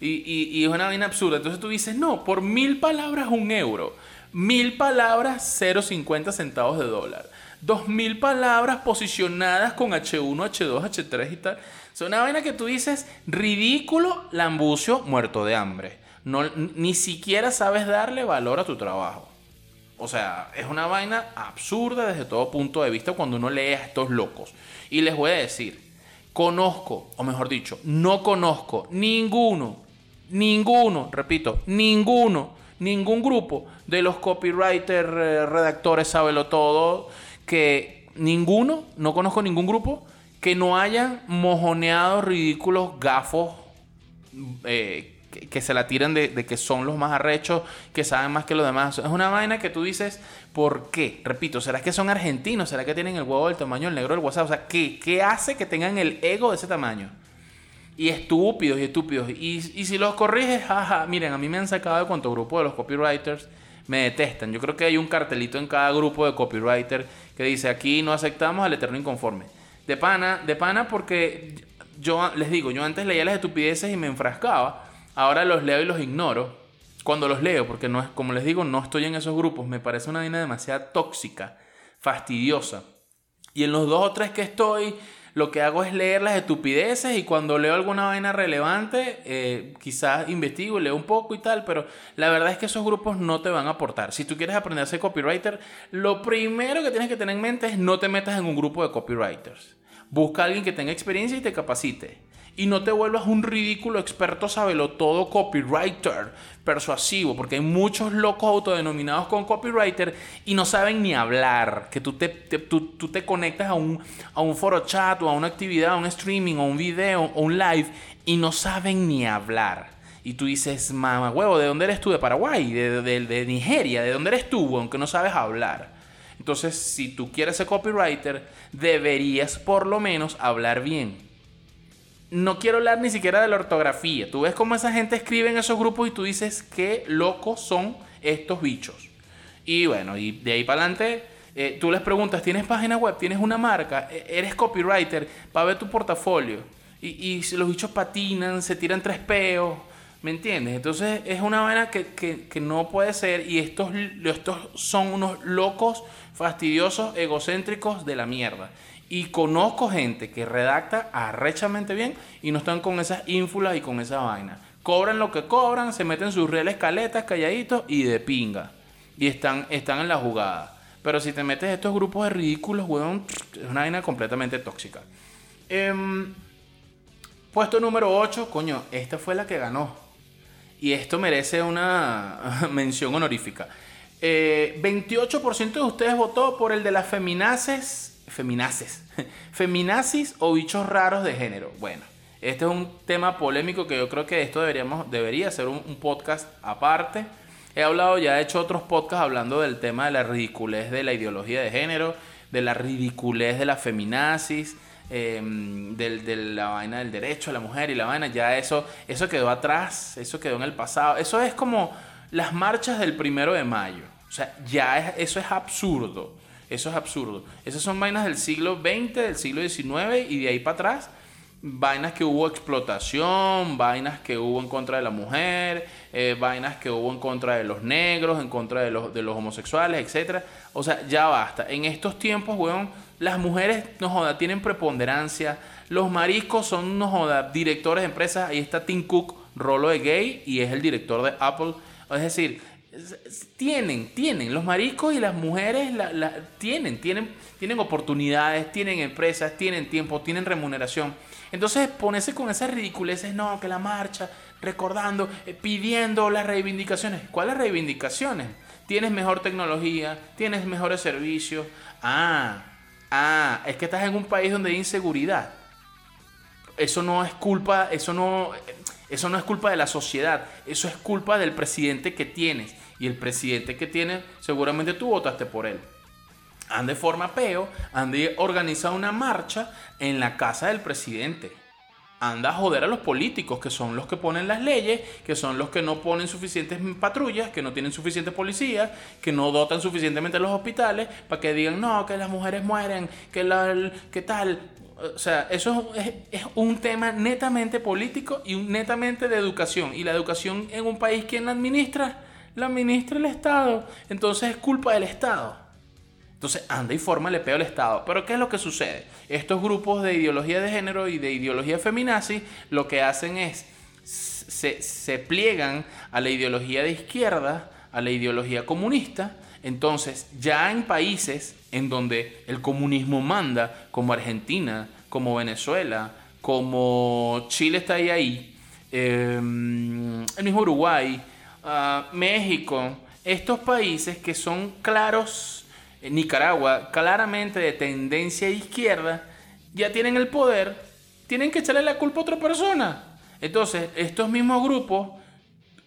Y, y es una vaina absurda. Entonces tú dices, no, por mil palabras un euro. Mil palabras 0,50 centavos de dólar. Dos mil palabras posicionadas con H1, H2, H3 y tal. Es una vaina que tú dices, ridículo, lambucio, muerto de hambre. No, ni siquiera sabes darle valor a tu trabajo. O sea, es una vaina absurda desde todo punto de vista cuando uno lee a estos locos. Y les voy a decir, conozco, o mejor dicho, no conozco ninguno, ninguno, repito, ninguno, ningún grupo de los copywriters, eh, redactores, sábelo todo, que ninguno, no conozco ningún grupo que no hayan mojoneado ridículos gafos eh, que, se la tiran de, que son los más arrechos, que saben más que los demás. Es una vaina que tú dices, ¿por qué? Repito, ¿será que son argentinos? ¿Será que tienen el huevo del tamaño del negro del WhatsApp? O sea, ¿qué, qué hace que tengan el ego de ese tamaño? Y estúpidos y estúpidos. Y, y si los corriges, jaja, miren, a mí me han sacado de cuánto grupo de los copywriters me detestan. Yo creo que hay un cartelito en cada grupo de copywriter que dice aquí no aceptamos al eterno inconforme. De pana, de pana porque yo les digo, yo antes leía las estupideces y me enfrascaba, ahora los leo y los ignoro. Cuando los leo, porque no es, como les digo, no estoy en esos grupos, me parece una vaina demasiado tóxica, fastidiosa. Y en los dos o tres que estoy, lo que hago es leer las estupideces y cuando leo alguna vaina relevante, eh, quizás investigo, leo un poco y tal, pero la verdad es que esos grupos no te van a aportar. Si tú quieres aprender a ser copywriter, lo primero que tienes que tener en mente es no te metas en un grupo de copywriters. Busca a alguien que tenga experiencia y te capacite. Y no te vuelvas un ridículo experto sabelo todo copywriter persuasivo, porque hay muchos locos autodenominados con copywriter y no saben ni hablar. Que tú te, tú, te conectas a un, a un foro chat o a una actividad, a un streaming o un video o un live y no saben ni hablar. Y tú dices, mamá huevo, ¿de dónde eres tú? ¿De Paraguay? ¿De, de, de Nigeria? ¿De dónde eres tú? Aunque no sabes hablar. Entonces, si tú quieres ser copywriter, deberías por lo menos hablar bien. No quiero hablar ni siquiera de la ortografía. Tú ves cómo esa gente escribe en esos grupos y tú dices qué locos son estos bichos. Y bueno, y de ahí para adelante, eh, tú les preguntas, ¿tienes página web? ¿Tienes una marca? E, ¿Eres copywriter? Para ver tu portafolio. Y, y los bichos patinan, se tiran tres peos. ¿Me entiendes? Entonces es una vaina que, que, que, no puede ser y estos, estos son unos locos, fastidiosos, egocéntricos de la mierda. Y conozco gente que redacta arrechamente bien y no están con esas ínfulas y con esa vaina. Cobran lo que cobran, se meten sus reales caletas, calladitos y de pinga. Y están, están en la jugada. Pero si te metes estos grupos de ridículos, weón, es una vaina completamente tóxica. Em, puesto número 8, coño, esta fue la que ganó. Y esto merece una mención honorífica. 28% eh, de ustedes votó por el de las feminaces feminaces, feminazis o bichos raros de género. Bueno, este es un tema polémico que yo creo que esto deberíamos, debería ser un, podcast aparte. He hablado, ya he hecho otros podcasts hablando del tema de la ridiculez de la ideología de género, de la ridiculez de la feminazis, em, de la vaina del derecho a la mujer y la vaina. Ya eso, eso quedó atrás, eso quedó en el pasado. Eso es como las marchas del primero de mayo. O sea, ya eso es absurdo. Eso es absurdo. Esas son vainas del siglo XX, del siglo XIX y de ahí para atrás. Vainas que hubo explotación, vainas que hubo en contra de la mujer, eh, vainas que hubo en contra de los negros, en contra de los, de los homosexuales, etc. O sea, ya basta. En estos tiempos, weón, las mujeres, no joda, tienen preponderancia. Los mariscos son, no joda, directores de empresas. Ahí está Tim Cook, rolo de gay, y es el director de Apple. Es decir, tienen, tienen, los mariscos y las mujeres tienen, tienen, tienen oportunidades, tienen empresas, tienen tiempo, tienen remuneración. Entonces ponerse con esas ridiculeces, no, que la marcha, recordando, eh, pidiendo las reivindicaciones. ¿Cuáles reivindicaciones? Tienes mejor tecnología, tienes mejores servicios. Ah, ah, es que estás en un país donde hay inseguridad. Eso no es culpa, eso no, eso no es culpa de la sociedad, eso es culpa del presidente que tienes y el presidente que tiene, seguramente tú votaste por él. Ande forma peo, ande organiza una marcha en la casa del presidente. Anda a joder a los políticos, que son los que ponen las leyes, que son los que no ponen suficientes patrullas, que no tienen suficiente policía, que no dotan suficientemente los hospitales, para que digan, no, que las mujeres mueren, que, la, que tal. O sea, eso es, es, un tema netamente político y netamente de educación. Y la educación en un país, ¿quién la administra? la administra el Estado. Entonces es culpa del Estado. Entonces anda y forma le peo al Estado. Pero ¿qué es lo que sucede? Estos grupos de ideología de género y de ideología feminazi lo que hacen es se, se pliegan a la ideología de izquierda, a la ideología comunista. Entonces ya en países en donde el comunismo manda, como Argentina, como Venezuela, como Chile está ahí, ahí em, el mismo Uruguay, México, estos países que son claros, eh, Nicaragua, claramente de tendencia izquierda, ya tienen el poder, tienen que echarle la culpa a otra persona. Entonces, estos mismos grupos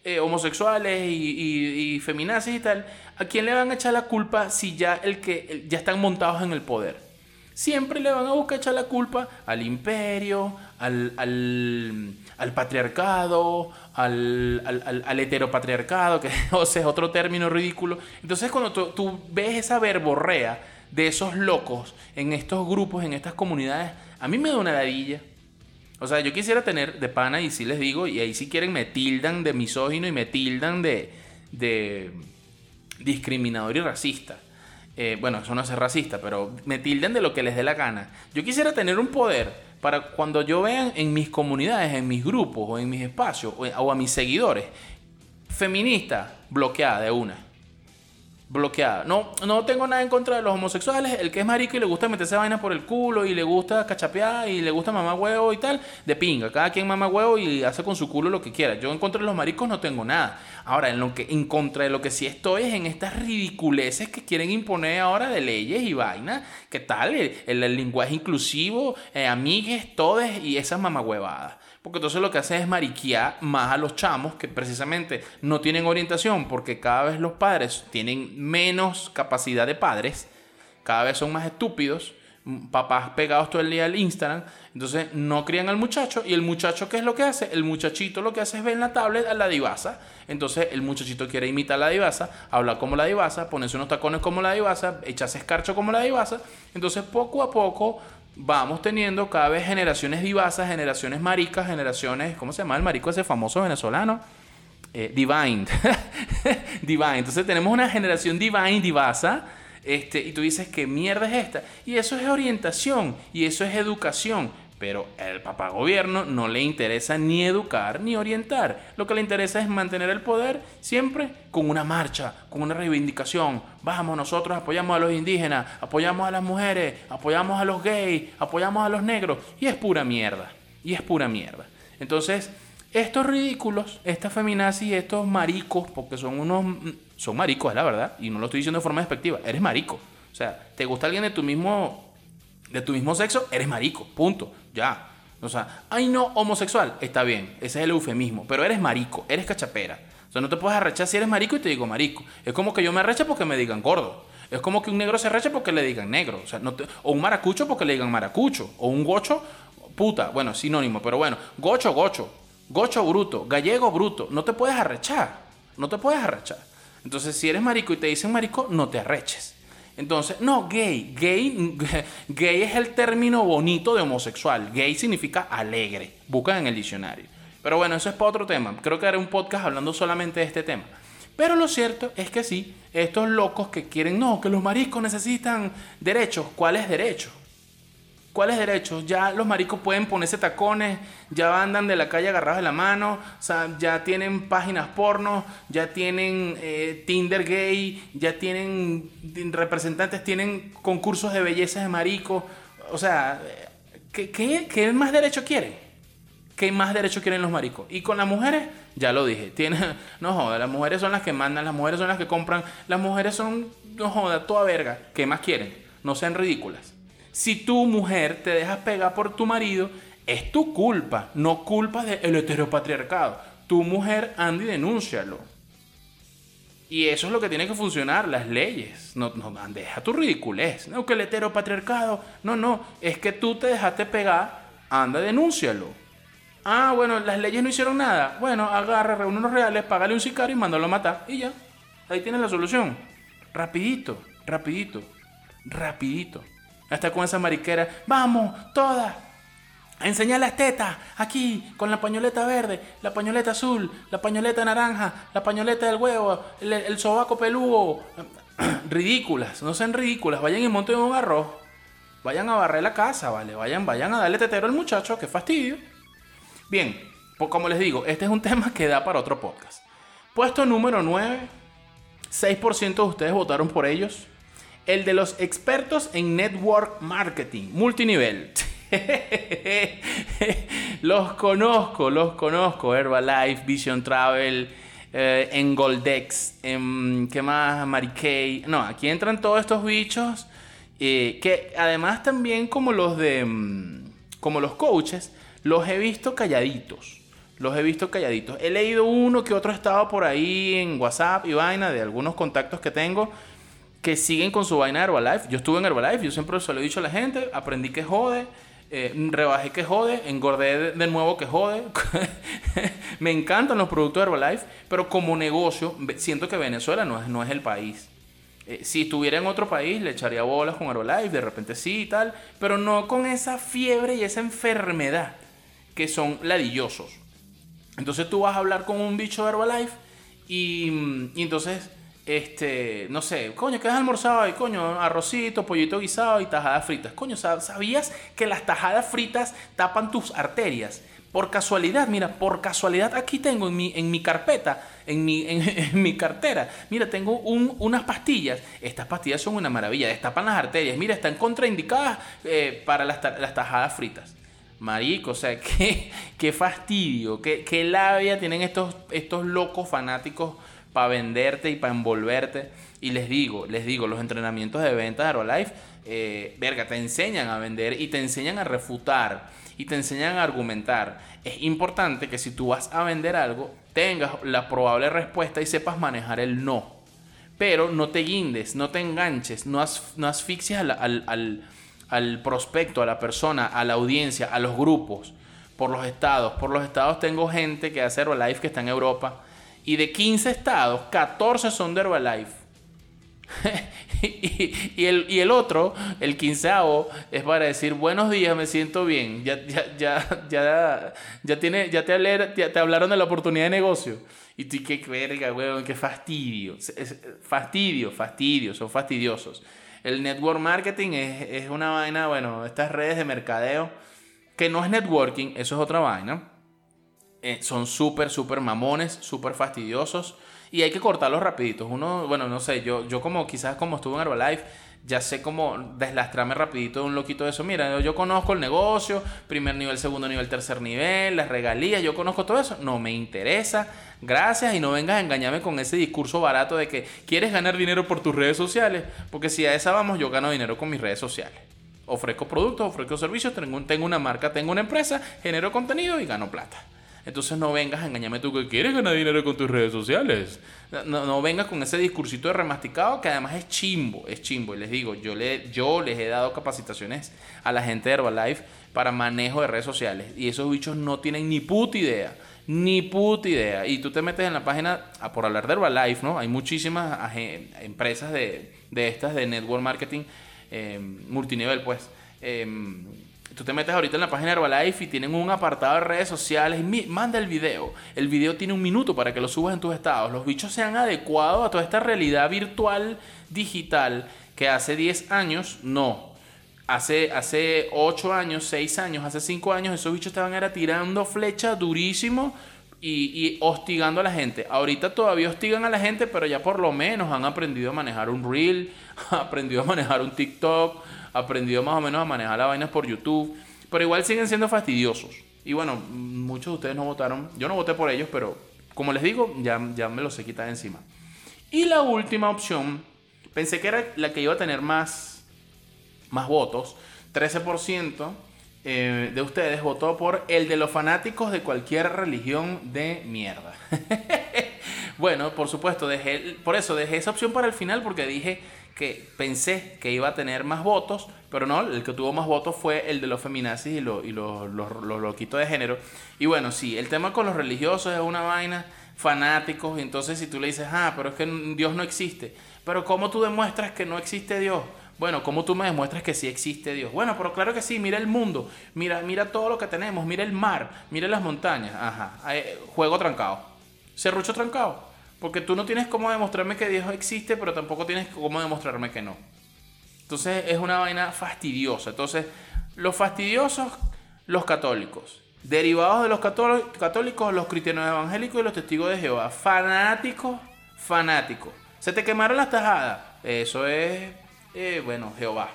eh, homosexuales y, y, feminazis y tal, ¿a quién le van a echar la culpa si ya, el que, ya están montados en el poder? Siempre le van a buscar echar la culpa al imperio, al, al, al patriarcado, al, al, al, heteropatriarcado, que es otro término ridículo. Entonces cuando tú, ves esa verborrea de esos locos en estos grupos, en estas comunidades, a mí me da una ladilla. O sea, yo quisiera tener de pana, y sí les digo, y ahí si quieren me tildan de misógino y me tildan de, de discriminador y racista. Eh, bueno, eso no es racista, pero me tilden de lo que les dé la gana. Yo quisiera tener un poder para cuando yo vean en mis comunidades, en mis grupos o en mis espacios o, a mis seguidores, feminista bloqueada de una bloqueada. No, no tengo nada en contra de los homosexuales. El que es marico y le gusta meterse vaina por el culo y le gusta cachapear y le gusta mamá huevo y tal, de pinga. Cada quien mama huevo y hace con su culo lo que quiera. Yo en contra de los maricos no tengo nada. Ahora, en, lo que, en contra de lo que sí estoy es en estas ridiculeces que quieren imponer ahora de leyes y vaina. ¿Qué tal? El, lenguaje inclusivo, eh, amigues, todes y esas mamahuevadas. Porque entonces lo que hace es mariquear más a los chamos que precisamente no tienen orientación porque cada vez los padres tienen menos capacidad de padres, cada vez son más estúpidos, papás pegados todo el día al Instagram, entonces no crían al muchacho y el muchacho, ¿qué es lo que hace? El muchachito lo que hace es ver en la tablet a la divasa, entonces el muchachito quiere imitar a la divasa, hablar como la divasa, ponerse unos tacones como la divasa, echarse escarcho como la divasa, entonces poco a poco vamos teniendo cada vez generaciones divasas, generaciones maricas, generaciones, ¿cómo se llama el marico ese famoso venezolano? Eh, divine. divine. Entonces tenemos una generación divine, divasa, este, y tú dices, ¿qué mierda es esta? Y eso es orientación y eso es educación. Pero el papá gobierno no le interesa ni educar ni orientar. Lo que le interesa es mantener el poder siempre con una marcha, con una reivindicación. Vamos, nosotros apoyamos a los indígenas, apoyamos a las mujeres, apoyamos a los gays, apoyamos a los negros. Y es pura mierda. Y es pura mierda. Entonces, estos ridículos, estas feminazis, estos maricos, porque son unos son maricos, es la verdad, y no lo estoy diciendo de forma despectiva, eres marico. O sea, ¿te gusta alguien de tu mismo de tu mismo sexo? Eres marico, punto, O sea, ay no, homosexual, está bien, ese es el eufemismo, pero eres marico, eres cachapera. O sea, no te puedes arrechar si eres marico y te digo marico. Es como que yo me arreche porque me digan gordo. Es como que un negro se arreche porque le digan negro. O, sea, no o un maracucho porque le digan maracucho. O un gocho, puta. Bueno, sinónimo, pero bueno. Gocho, gocho. Gocho bruto. Gallego bruto. No te puedes arrechar. No te puedes arrechar. Entonces, si eres marico y te dicen marico, no te arreches. Entonces, no, gay. Gay, gay es el término bonito de homosexual. Gay significa alegre. Busca en el diccionario. Pero bueno, eso es para otro tema. Creo que haré un podcast hablando solamente de este tema. Pero lo cierto es que sí, estos locos que quieren, no, que los mariscos necesitan derechos. ¿Cuáles derechos? ¿Cuáles derechos? Ya los maricos pueden ponerse tacones, ya andan de la calle agarrados de la mano, o sea, ya tienen páginas porno, ya tienen eh, Tinder gay, ya tienen representantes, tienen concursos de belleza de maricos. O sea, ¿qué, qué, más derecho quieren? ¿Qué más derecho quieren los maricos? Y con las mujeres, ya lo dije, tienen, no joda, las mujeres son las que mandan, las mujeres son las que compran, las mujeres son, no joda, toda verga. ¿Qué más quieren? No sean ridículas. Si tu mujer te dejas pegar por tu marido, es tu culpa, no culpa del heteropatriarcado. Tu mujer anda y denúncialo. Y eso es lo que tiene que funcionar, las leyes. No, no deja tu ridiculez. No, que el heteropatriarcado. No, no. Es que tú te dejaste pegar, anda, denúncialo. Ah, bueno, las leyes no hicieron nada. Bueno, agarra, reúne unos reales, págale un sicario y mándalo a matar. Y ya. Ahí tienes la solución. Rapidito, rapidito, rapidito. Hasta con esa mariquera. Vamos, todas. Enseñar las tetas. Aquí, con la pañoleta verde, la pañoleta azul, la pañoleta naranja, la pañoleta del huevo, el, sobaco peludo. ridículas, no sean ridículas. Vayan y monten un arroz. Vayan a barrer la casa, ¿vale? Vayan, vayan a darle tetero al muchacho, qué fastidio. Bien, pues como les digo, este es un tema que da para otro podcast. Puesto número 9. 6% de ustedes votaron por ellos el de los expertos en network marketing, multinivel. los conozco, los conozco. Herbalife, Vision Travel, eh, en Goldex, en, ¿qué más? Mary No, aquí entran todos estos bichos eh, que además también como los de... Mm, como los coaches, los he visto calladitos. Los he visto calladitos. He leído uno que otro estado por ahí en WhatsApp y vaina de algunos contactos que tengo que siguen con su vaina de Herbalife. Yo estuve en Herbalife, yo siempre se lo he dicho a la gente, aprendí que jode, eh, rebajé que jode, engordé de, nuevo que jode. me encantan los productos de Herbalife, pero como negocio siento que Venezuela no es, no es el país. Eh, si estuviera en otro país le echaría bolas con Herbalife, de repente sí y tal, pero no con esa fiebre y esa enfermedad que son ladillosos. Entonces tú vas a hablar con un bicho de Herbalife y, y entonces este, no sé, coño, ¿qué has almorzado ahí? Coño, arrocito, pollito guisado y tajadas fritas. Coño, ¿sabías que las tajadas fritas tapan tus arterias? Por casualidad, mira, por casualidad aquí tengo en mi, en mi carpeta, en mi, en, mi cartera, mira, tengo unas pastillas. Estas pastillas son una maravilla, destapan las arterias. Mira, están contraindicadas eh, para las, las, tajadas fritas. Marico, o sea, qué, qué fastidio, qué, qué labia tienen estos, estos locos fanáticos para venderte y para envolverte. Y les digo, les digo, los entrenamientos de ventas de Aerolife, eh, verga, te enseñan a vender y te enseñan a refutar y te enseñan a argumentar. Es importante que si tú vas a vender algo, tengas la probable respuesta y sepas manejar el no. Pero no te guindes, no te enganches, no, no asfixias al, al prospecto, a la persona, a la audiencia, a los grupos, por los estados. Por los estados tengo gente que hace Herbalife que está en Europa. Y de 15 estados, 14 son de Herbalife. y, el, y, el, otro, el quinceavo, es para decir buenos días, me siento bien. Ya, ya, ya, ya, ya, tiene, ya, te, hablaron de la oportunidad de negocio. Y tú, qué verga, weón, qué fastidio. Fastidio, fastidio, son fastidiosos. El network marketing es, es una vaina, bueno, estas redes de mercadeo, que no es networking, eso es otra vaina. Eh, son súper, súper mamones, súper fastidiosos y hay que cortarlos rapiditos. Uno, bueno, no sé, yo, yo como quizás como estuve en Herbalife, ya sé cómo deslastrarme rapidito de un loquito de eso. Mira, yo conozco el negocio, primer nivel, segundo nivel, tercer nivel, las regalías, yo conozco todo eso. No me interesa, gracias y no vengas a engañarme con ese discurso barato de que quieres ganar dinero por tus redes sociales, porque si a esa vamos, yo gano dinero con mis redes sociales. Ofrezco productos, ofrezco servicios, tengo, tengo una marca, tengo una empresa, genero contenido y gano plata. Entonces no vengas a engañarme tú que quieres ganar dinero con tus redes sociales. No, no, vengas con ese discursito de remasticado que además es chimbo, es chimbo. Y les digo, yo, le, yo les he dado capacitaciones a la gente de Herbalife para manejo de redes sociales. Y esos bichos no tienen ni puta idea. Ni puta idea. Y tú te metes en la página, por hablar de Herbalife, ¿no? Hay muchísimas empresas de, de estas de network marketing eh, multinivel, pues. Eh, Tú te metes ahorita en la página de Herbalife y tienen un apartado de redes sociales. manda el video. El video tiene un minuto para que lo subas en tus estados. Los bichos se han adecuado a toda esta realidad virtual digital que hace 10 años no. Hace, hace 8 años, 6 años, hace 5 años, esos bichos estaban era tirando flecha durísimo y, y, hostigando a la gente. Ahorita todavía hostigan a la gente, pero ya por lo menos han aprendido a manejar un reel, han aprendido a manejar un TikTok, aprendido más o menos a manejar las vainas por YouTube, pero igual siguen siendo fastidiosos. Y bueno, muchos de ustedes no votaron, yo no voté por ellos, pero como les digo, ya, ya me los he quitado encima. Y la última opción, pensé que era la que iba a tener más, más votos, 13% eh, de ustedes votó por el de los fanáticos de cualquier religión de mierda. bueno, por supuesto, dejé, por eso dejé esa opción para el final porque dije que pensé que iba a tener más votos, pero no, el que tuvo más votos fue el de los feminazis y, los, loquitos de género. Y bueno, sí, el tema con los religiosos es una vaina, fanáticos, y entonces si tú le dices, ah, pero es que Dios no existe, pero ¿cómo tú demuestras que no existe Dios? Bueno, ¿cómo tú me demuestras que sí existe Dios? Bueno, pero claro que sí, mira el mundo, mira, mira todo lo que tenemos, mira el mar, mira las montañas, ajá, juego trancado, serrucho trancado. Porque tú no tienes cómo demostrarme que Dios existe, pero tampoco tienes cómo demostrarme que no. Entonces es una vaina fastidiosa. Entonces, los fastidiosos, los católicos. Derivados de los católicos, los cristianos evangélicos y los testigos de Jehová. Fanáticos, fanáticos. Se te quemaron las tajadas. Eso es, eh, bueno, Jehová.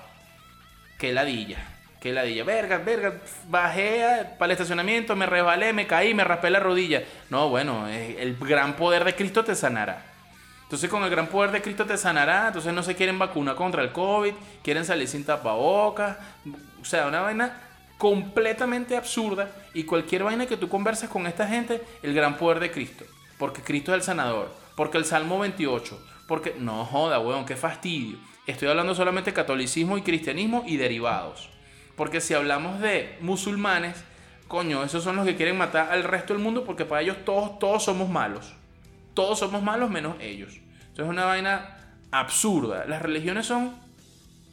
Qué ladilla. Qué ladilla. Verga, verga. Bajé para el estacionamiento, me resbalé, me caí, me raspé la rodilla. No, bueno, el gran poder de Cristo te sanará. Entonces con el gran poder de Cristo te sanará. Entonces no se quieren vacunar contra el COVID, quieren salir sin tapabocas. O sea, una vaina completamente absurda. Y cualquier vaina que tú converses con esta gente, el gran poder de Cristo. Porque Cristo es el sanador. Porque el Salmo 28. Porque, no joda, weón, qué fastidio. Estoy hablando solamente de catolicismo y cristianismo y derivados. Porque si hablamos de musulmanes, coño, esos son los que quieren matar al resto del mundo porque para ellos todos, todos somos malos. Todos somos malos menos ellos. Entonces es una vaina absurda. Las religiones son...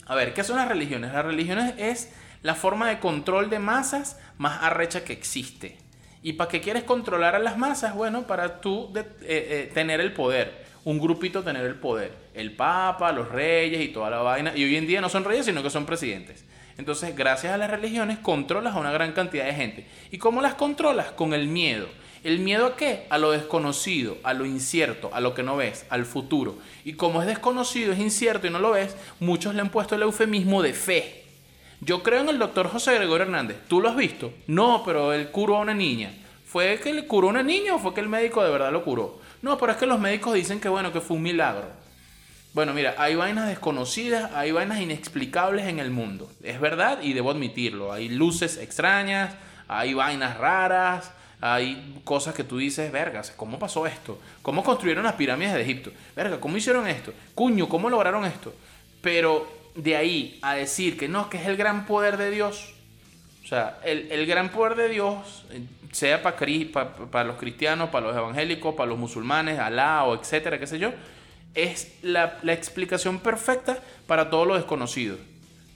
A ver, ¿qué son las religiones? Las religiones es la forma de control de masas más arrecha que existe. ¿Y para qué quieres controlar a las masas? Bueno, para tú eh, eh, tener el poder. Un grupito tener el poder. El papa, los reyes y toda la vaina. Y hoy en día no son reyes, sino que son presidentes. Entonces, gracias a las religiones, controlas a una gran cantidad de gente. ¿Y cómo las controlas? Con el miedo. ¿El miedo a qué? A lo desconocido, a lo incierto, a lo que no ves, al futuro. Y como es desconocido, es incierto y no lo ves, muchos le han puesto el eufemismo de fe. Yo creo en el doctor José Gregorio Hernández. ¿Tú lo has visto? No, pero él curó a una niña. ¿Fue que le curó a una niña o fue que el médico de verdad lo curó? No, pero es que los médicos dicen que bueno, que fue un milagro. Bueno, mira, hay vainas desconocidas, hay vainas inexplicables en el mundo. Es verdad y debo admitirlo. Hay luces extrañas, hay vainas raras, hay cosas que tú dices, vergas, ¿cómo pasó esto? ¿Cómo construyeron las pirámides de Egipto? Verga, ¿cómo hicieron esto? Cuño, ¿cómo lograron esto? Pero de ahí a decir que no, que es el gran poder de Dios, o sea, el, gran poder de Dios, sea para para los cristianos, para los evangélicos, para los musulmanes, Alá o etcétera, qué sé yo, es la, la explicación perfecta para todo lo desconocido.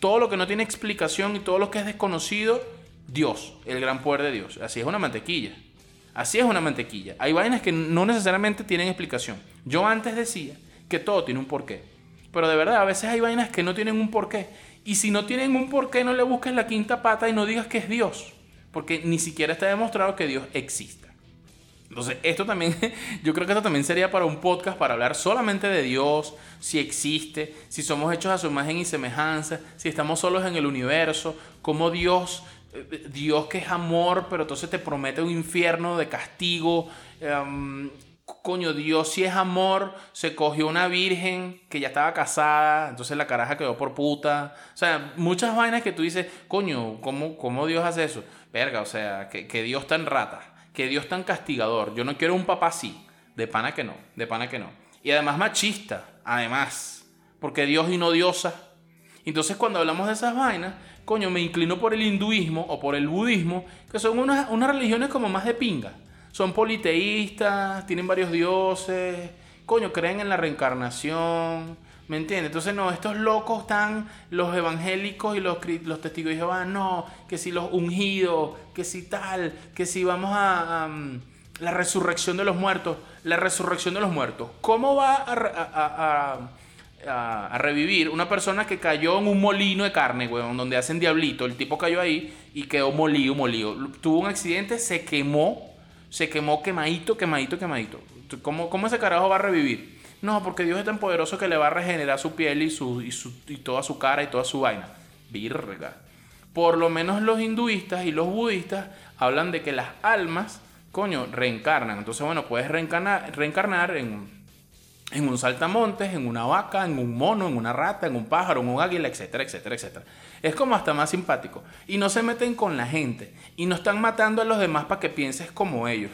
Todo lo que no tiene explicación y todo lo que es desconocido, Dios, el gran poder de Dios. Así es una mantequilla. Así es una mantequilla. Hay vainas que no necesariamente tienen explicación. Yo antes decía que todo tiene un porqué. Pero de verdad, a veces hay vainas que no tienen un porqué. Y si no tienen un porqué, no le busques la quinta pata y no digas que es Dios. Porque ni siquiera está demostrado que Dios exista. Entonces, esto también, yo creo que esto también sería para un podcast para hablar solamente de Dios, si existe, si somos hechos a su imagen y semejanza, si estamos solos en el universo, cómo Dios Dios que es amor, pero entonces te promete un infierno de castigo. Em, coño, Dios si es amor, se cogió una virgen que ya estaba casada, entonces la caraja quedó por puta. O sea, muchas vainas que tú dices, coño, ¿cómo, cómo Dios hace eso? Verga, o sea, que, que Dios tan rata, que Dios tan castigador. Yo no quiero un papá así. De pana que no, de pana que no. Y además machista, además. Porque Dios y no diosa. Entonces cuando hablamos de esas vainas, coño, me inclino por el hinduismo o por el budismo, que son unas, religiones como más de pinga. Son politeístas, tienen varios dioses, coño, creen en la reencarnación, ¿me entiendes? Entonces, no, estos locos están, los evangélicos y los, testigos de Jehová, no, que si los ungidos, que si tal, que si vamos a, mm, la resurrección de los muertos, la resurrección de los muertos. ¿Cómo va a a, revivir una persona que cayó en un molino de carne, weón, donde hacen diablito. El tipo cayó ahí y quedó molido, molido. Tuvo un accidente, se quemó, se quemó quemadito, quemadito, quemadito. ¿Cómo, cómo ese carajo va a revivir? No, porque Dios es tan poderoso que le va a regenerar su piel y, su, y, su, y toda su cara y toda su vaina. Virga. Por lo menos los hinduistas y los budistas hablan de que las almas, coño, reencarnan. Entonces, bueno, puedes reencarnar, reencarnar en en un saltamontes, en una vaca, en un mono, en una rata, en un pájaro, en un águila, etcétera, etcétera, etcétera. Es como hasta más simpático. Y no se meten con la gente. Y no están matando a los demás para que pienses como ellos.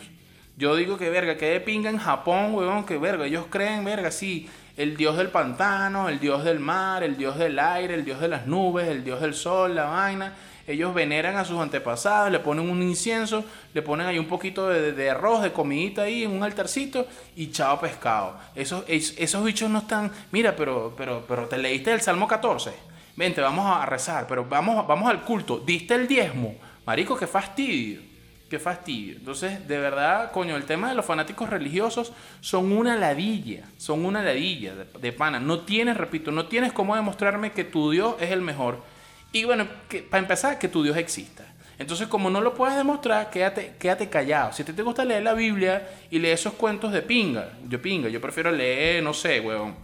Yo digo que verga, que de pinga en Japón, weón, que verga, ellos creen, verga, sí, el dios del pantano, el dios del mar, el dios del aire, el dios de las nubes, el dios del sol, la vaina ellos veneran a sus antepasados, le ponen un incienso, le ponen ahí un poquito de, arroz, de comidita ahí en un altarcito y chao pescado. Esos, esos bichos no están, mira, pero, pero, pero te leíste el Salmo 14. Vente, vamos a rezar, pero vamos, vamos al culto. Diste el diezmo. Marico, qué fastidio. Qué fastidio. Entonces, de verdad, coño, el tema de los fanáticos religiosos son una ladilla. Son una ladilla de, pana. No tienes, repito, no tienes cómo demostrarme que tu Dios es el mejor y bueno, para empezar, que tu Dios exista. Entonces, como no lo puedes demostrar, quédate, quédate callado. Si te, te gusta leer la Biblia y leer esos cuentos de pinga, yo pinga, yo prefiero leer, no sé, weón,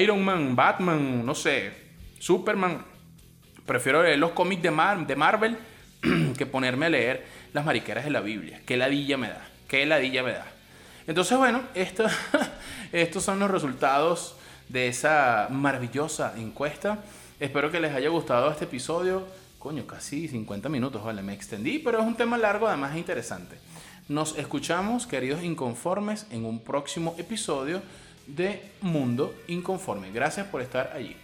Iron Man, Batman, no sé, Superman. Prefiero leer los cómics de, de Marvel que ponerme a leer las mariqueras de la Biblia. Qué ladilla me da, qué ladilla me da. Entonces, bueno, esto, estos son los resultados de esa maravillosa encuesta. Espero que les haya gustado este episodio. Coño, casi 50 minutos, vale, me extendí, pero es un tema largo, además interesante. Nos escuchamos, queridos inconformes, en un próximo episodio de Mundo Inconforme. Gracias por estar allí.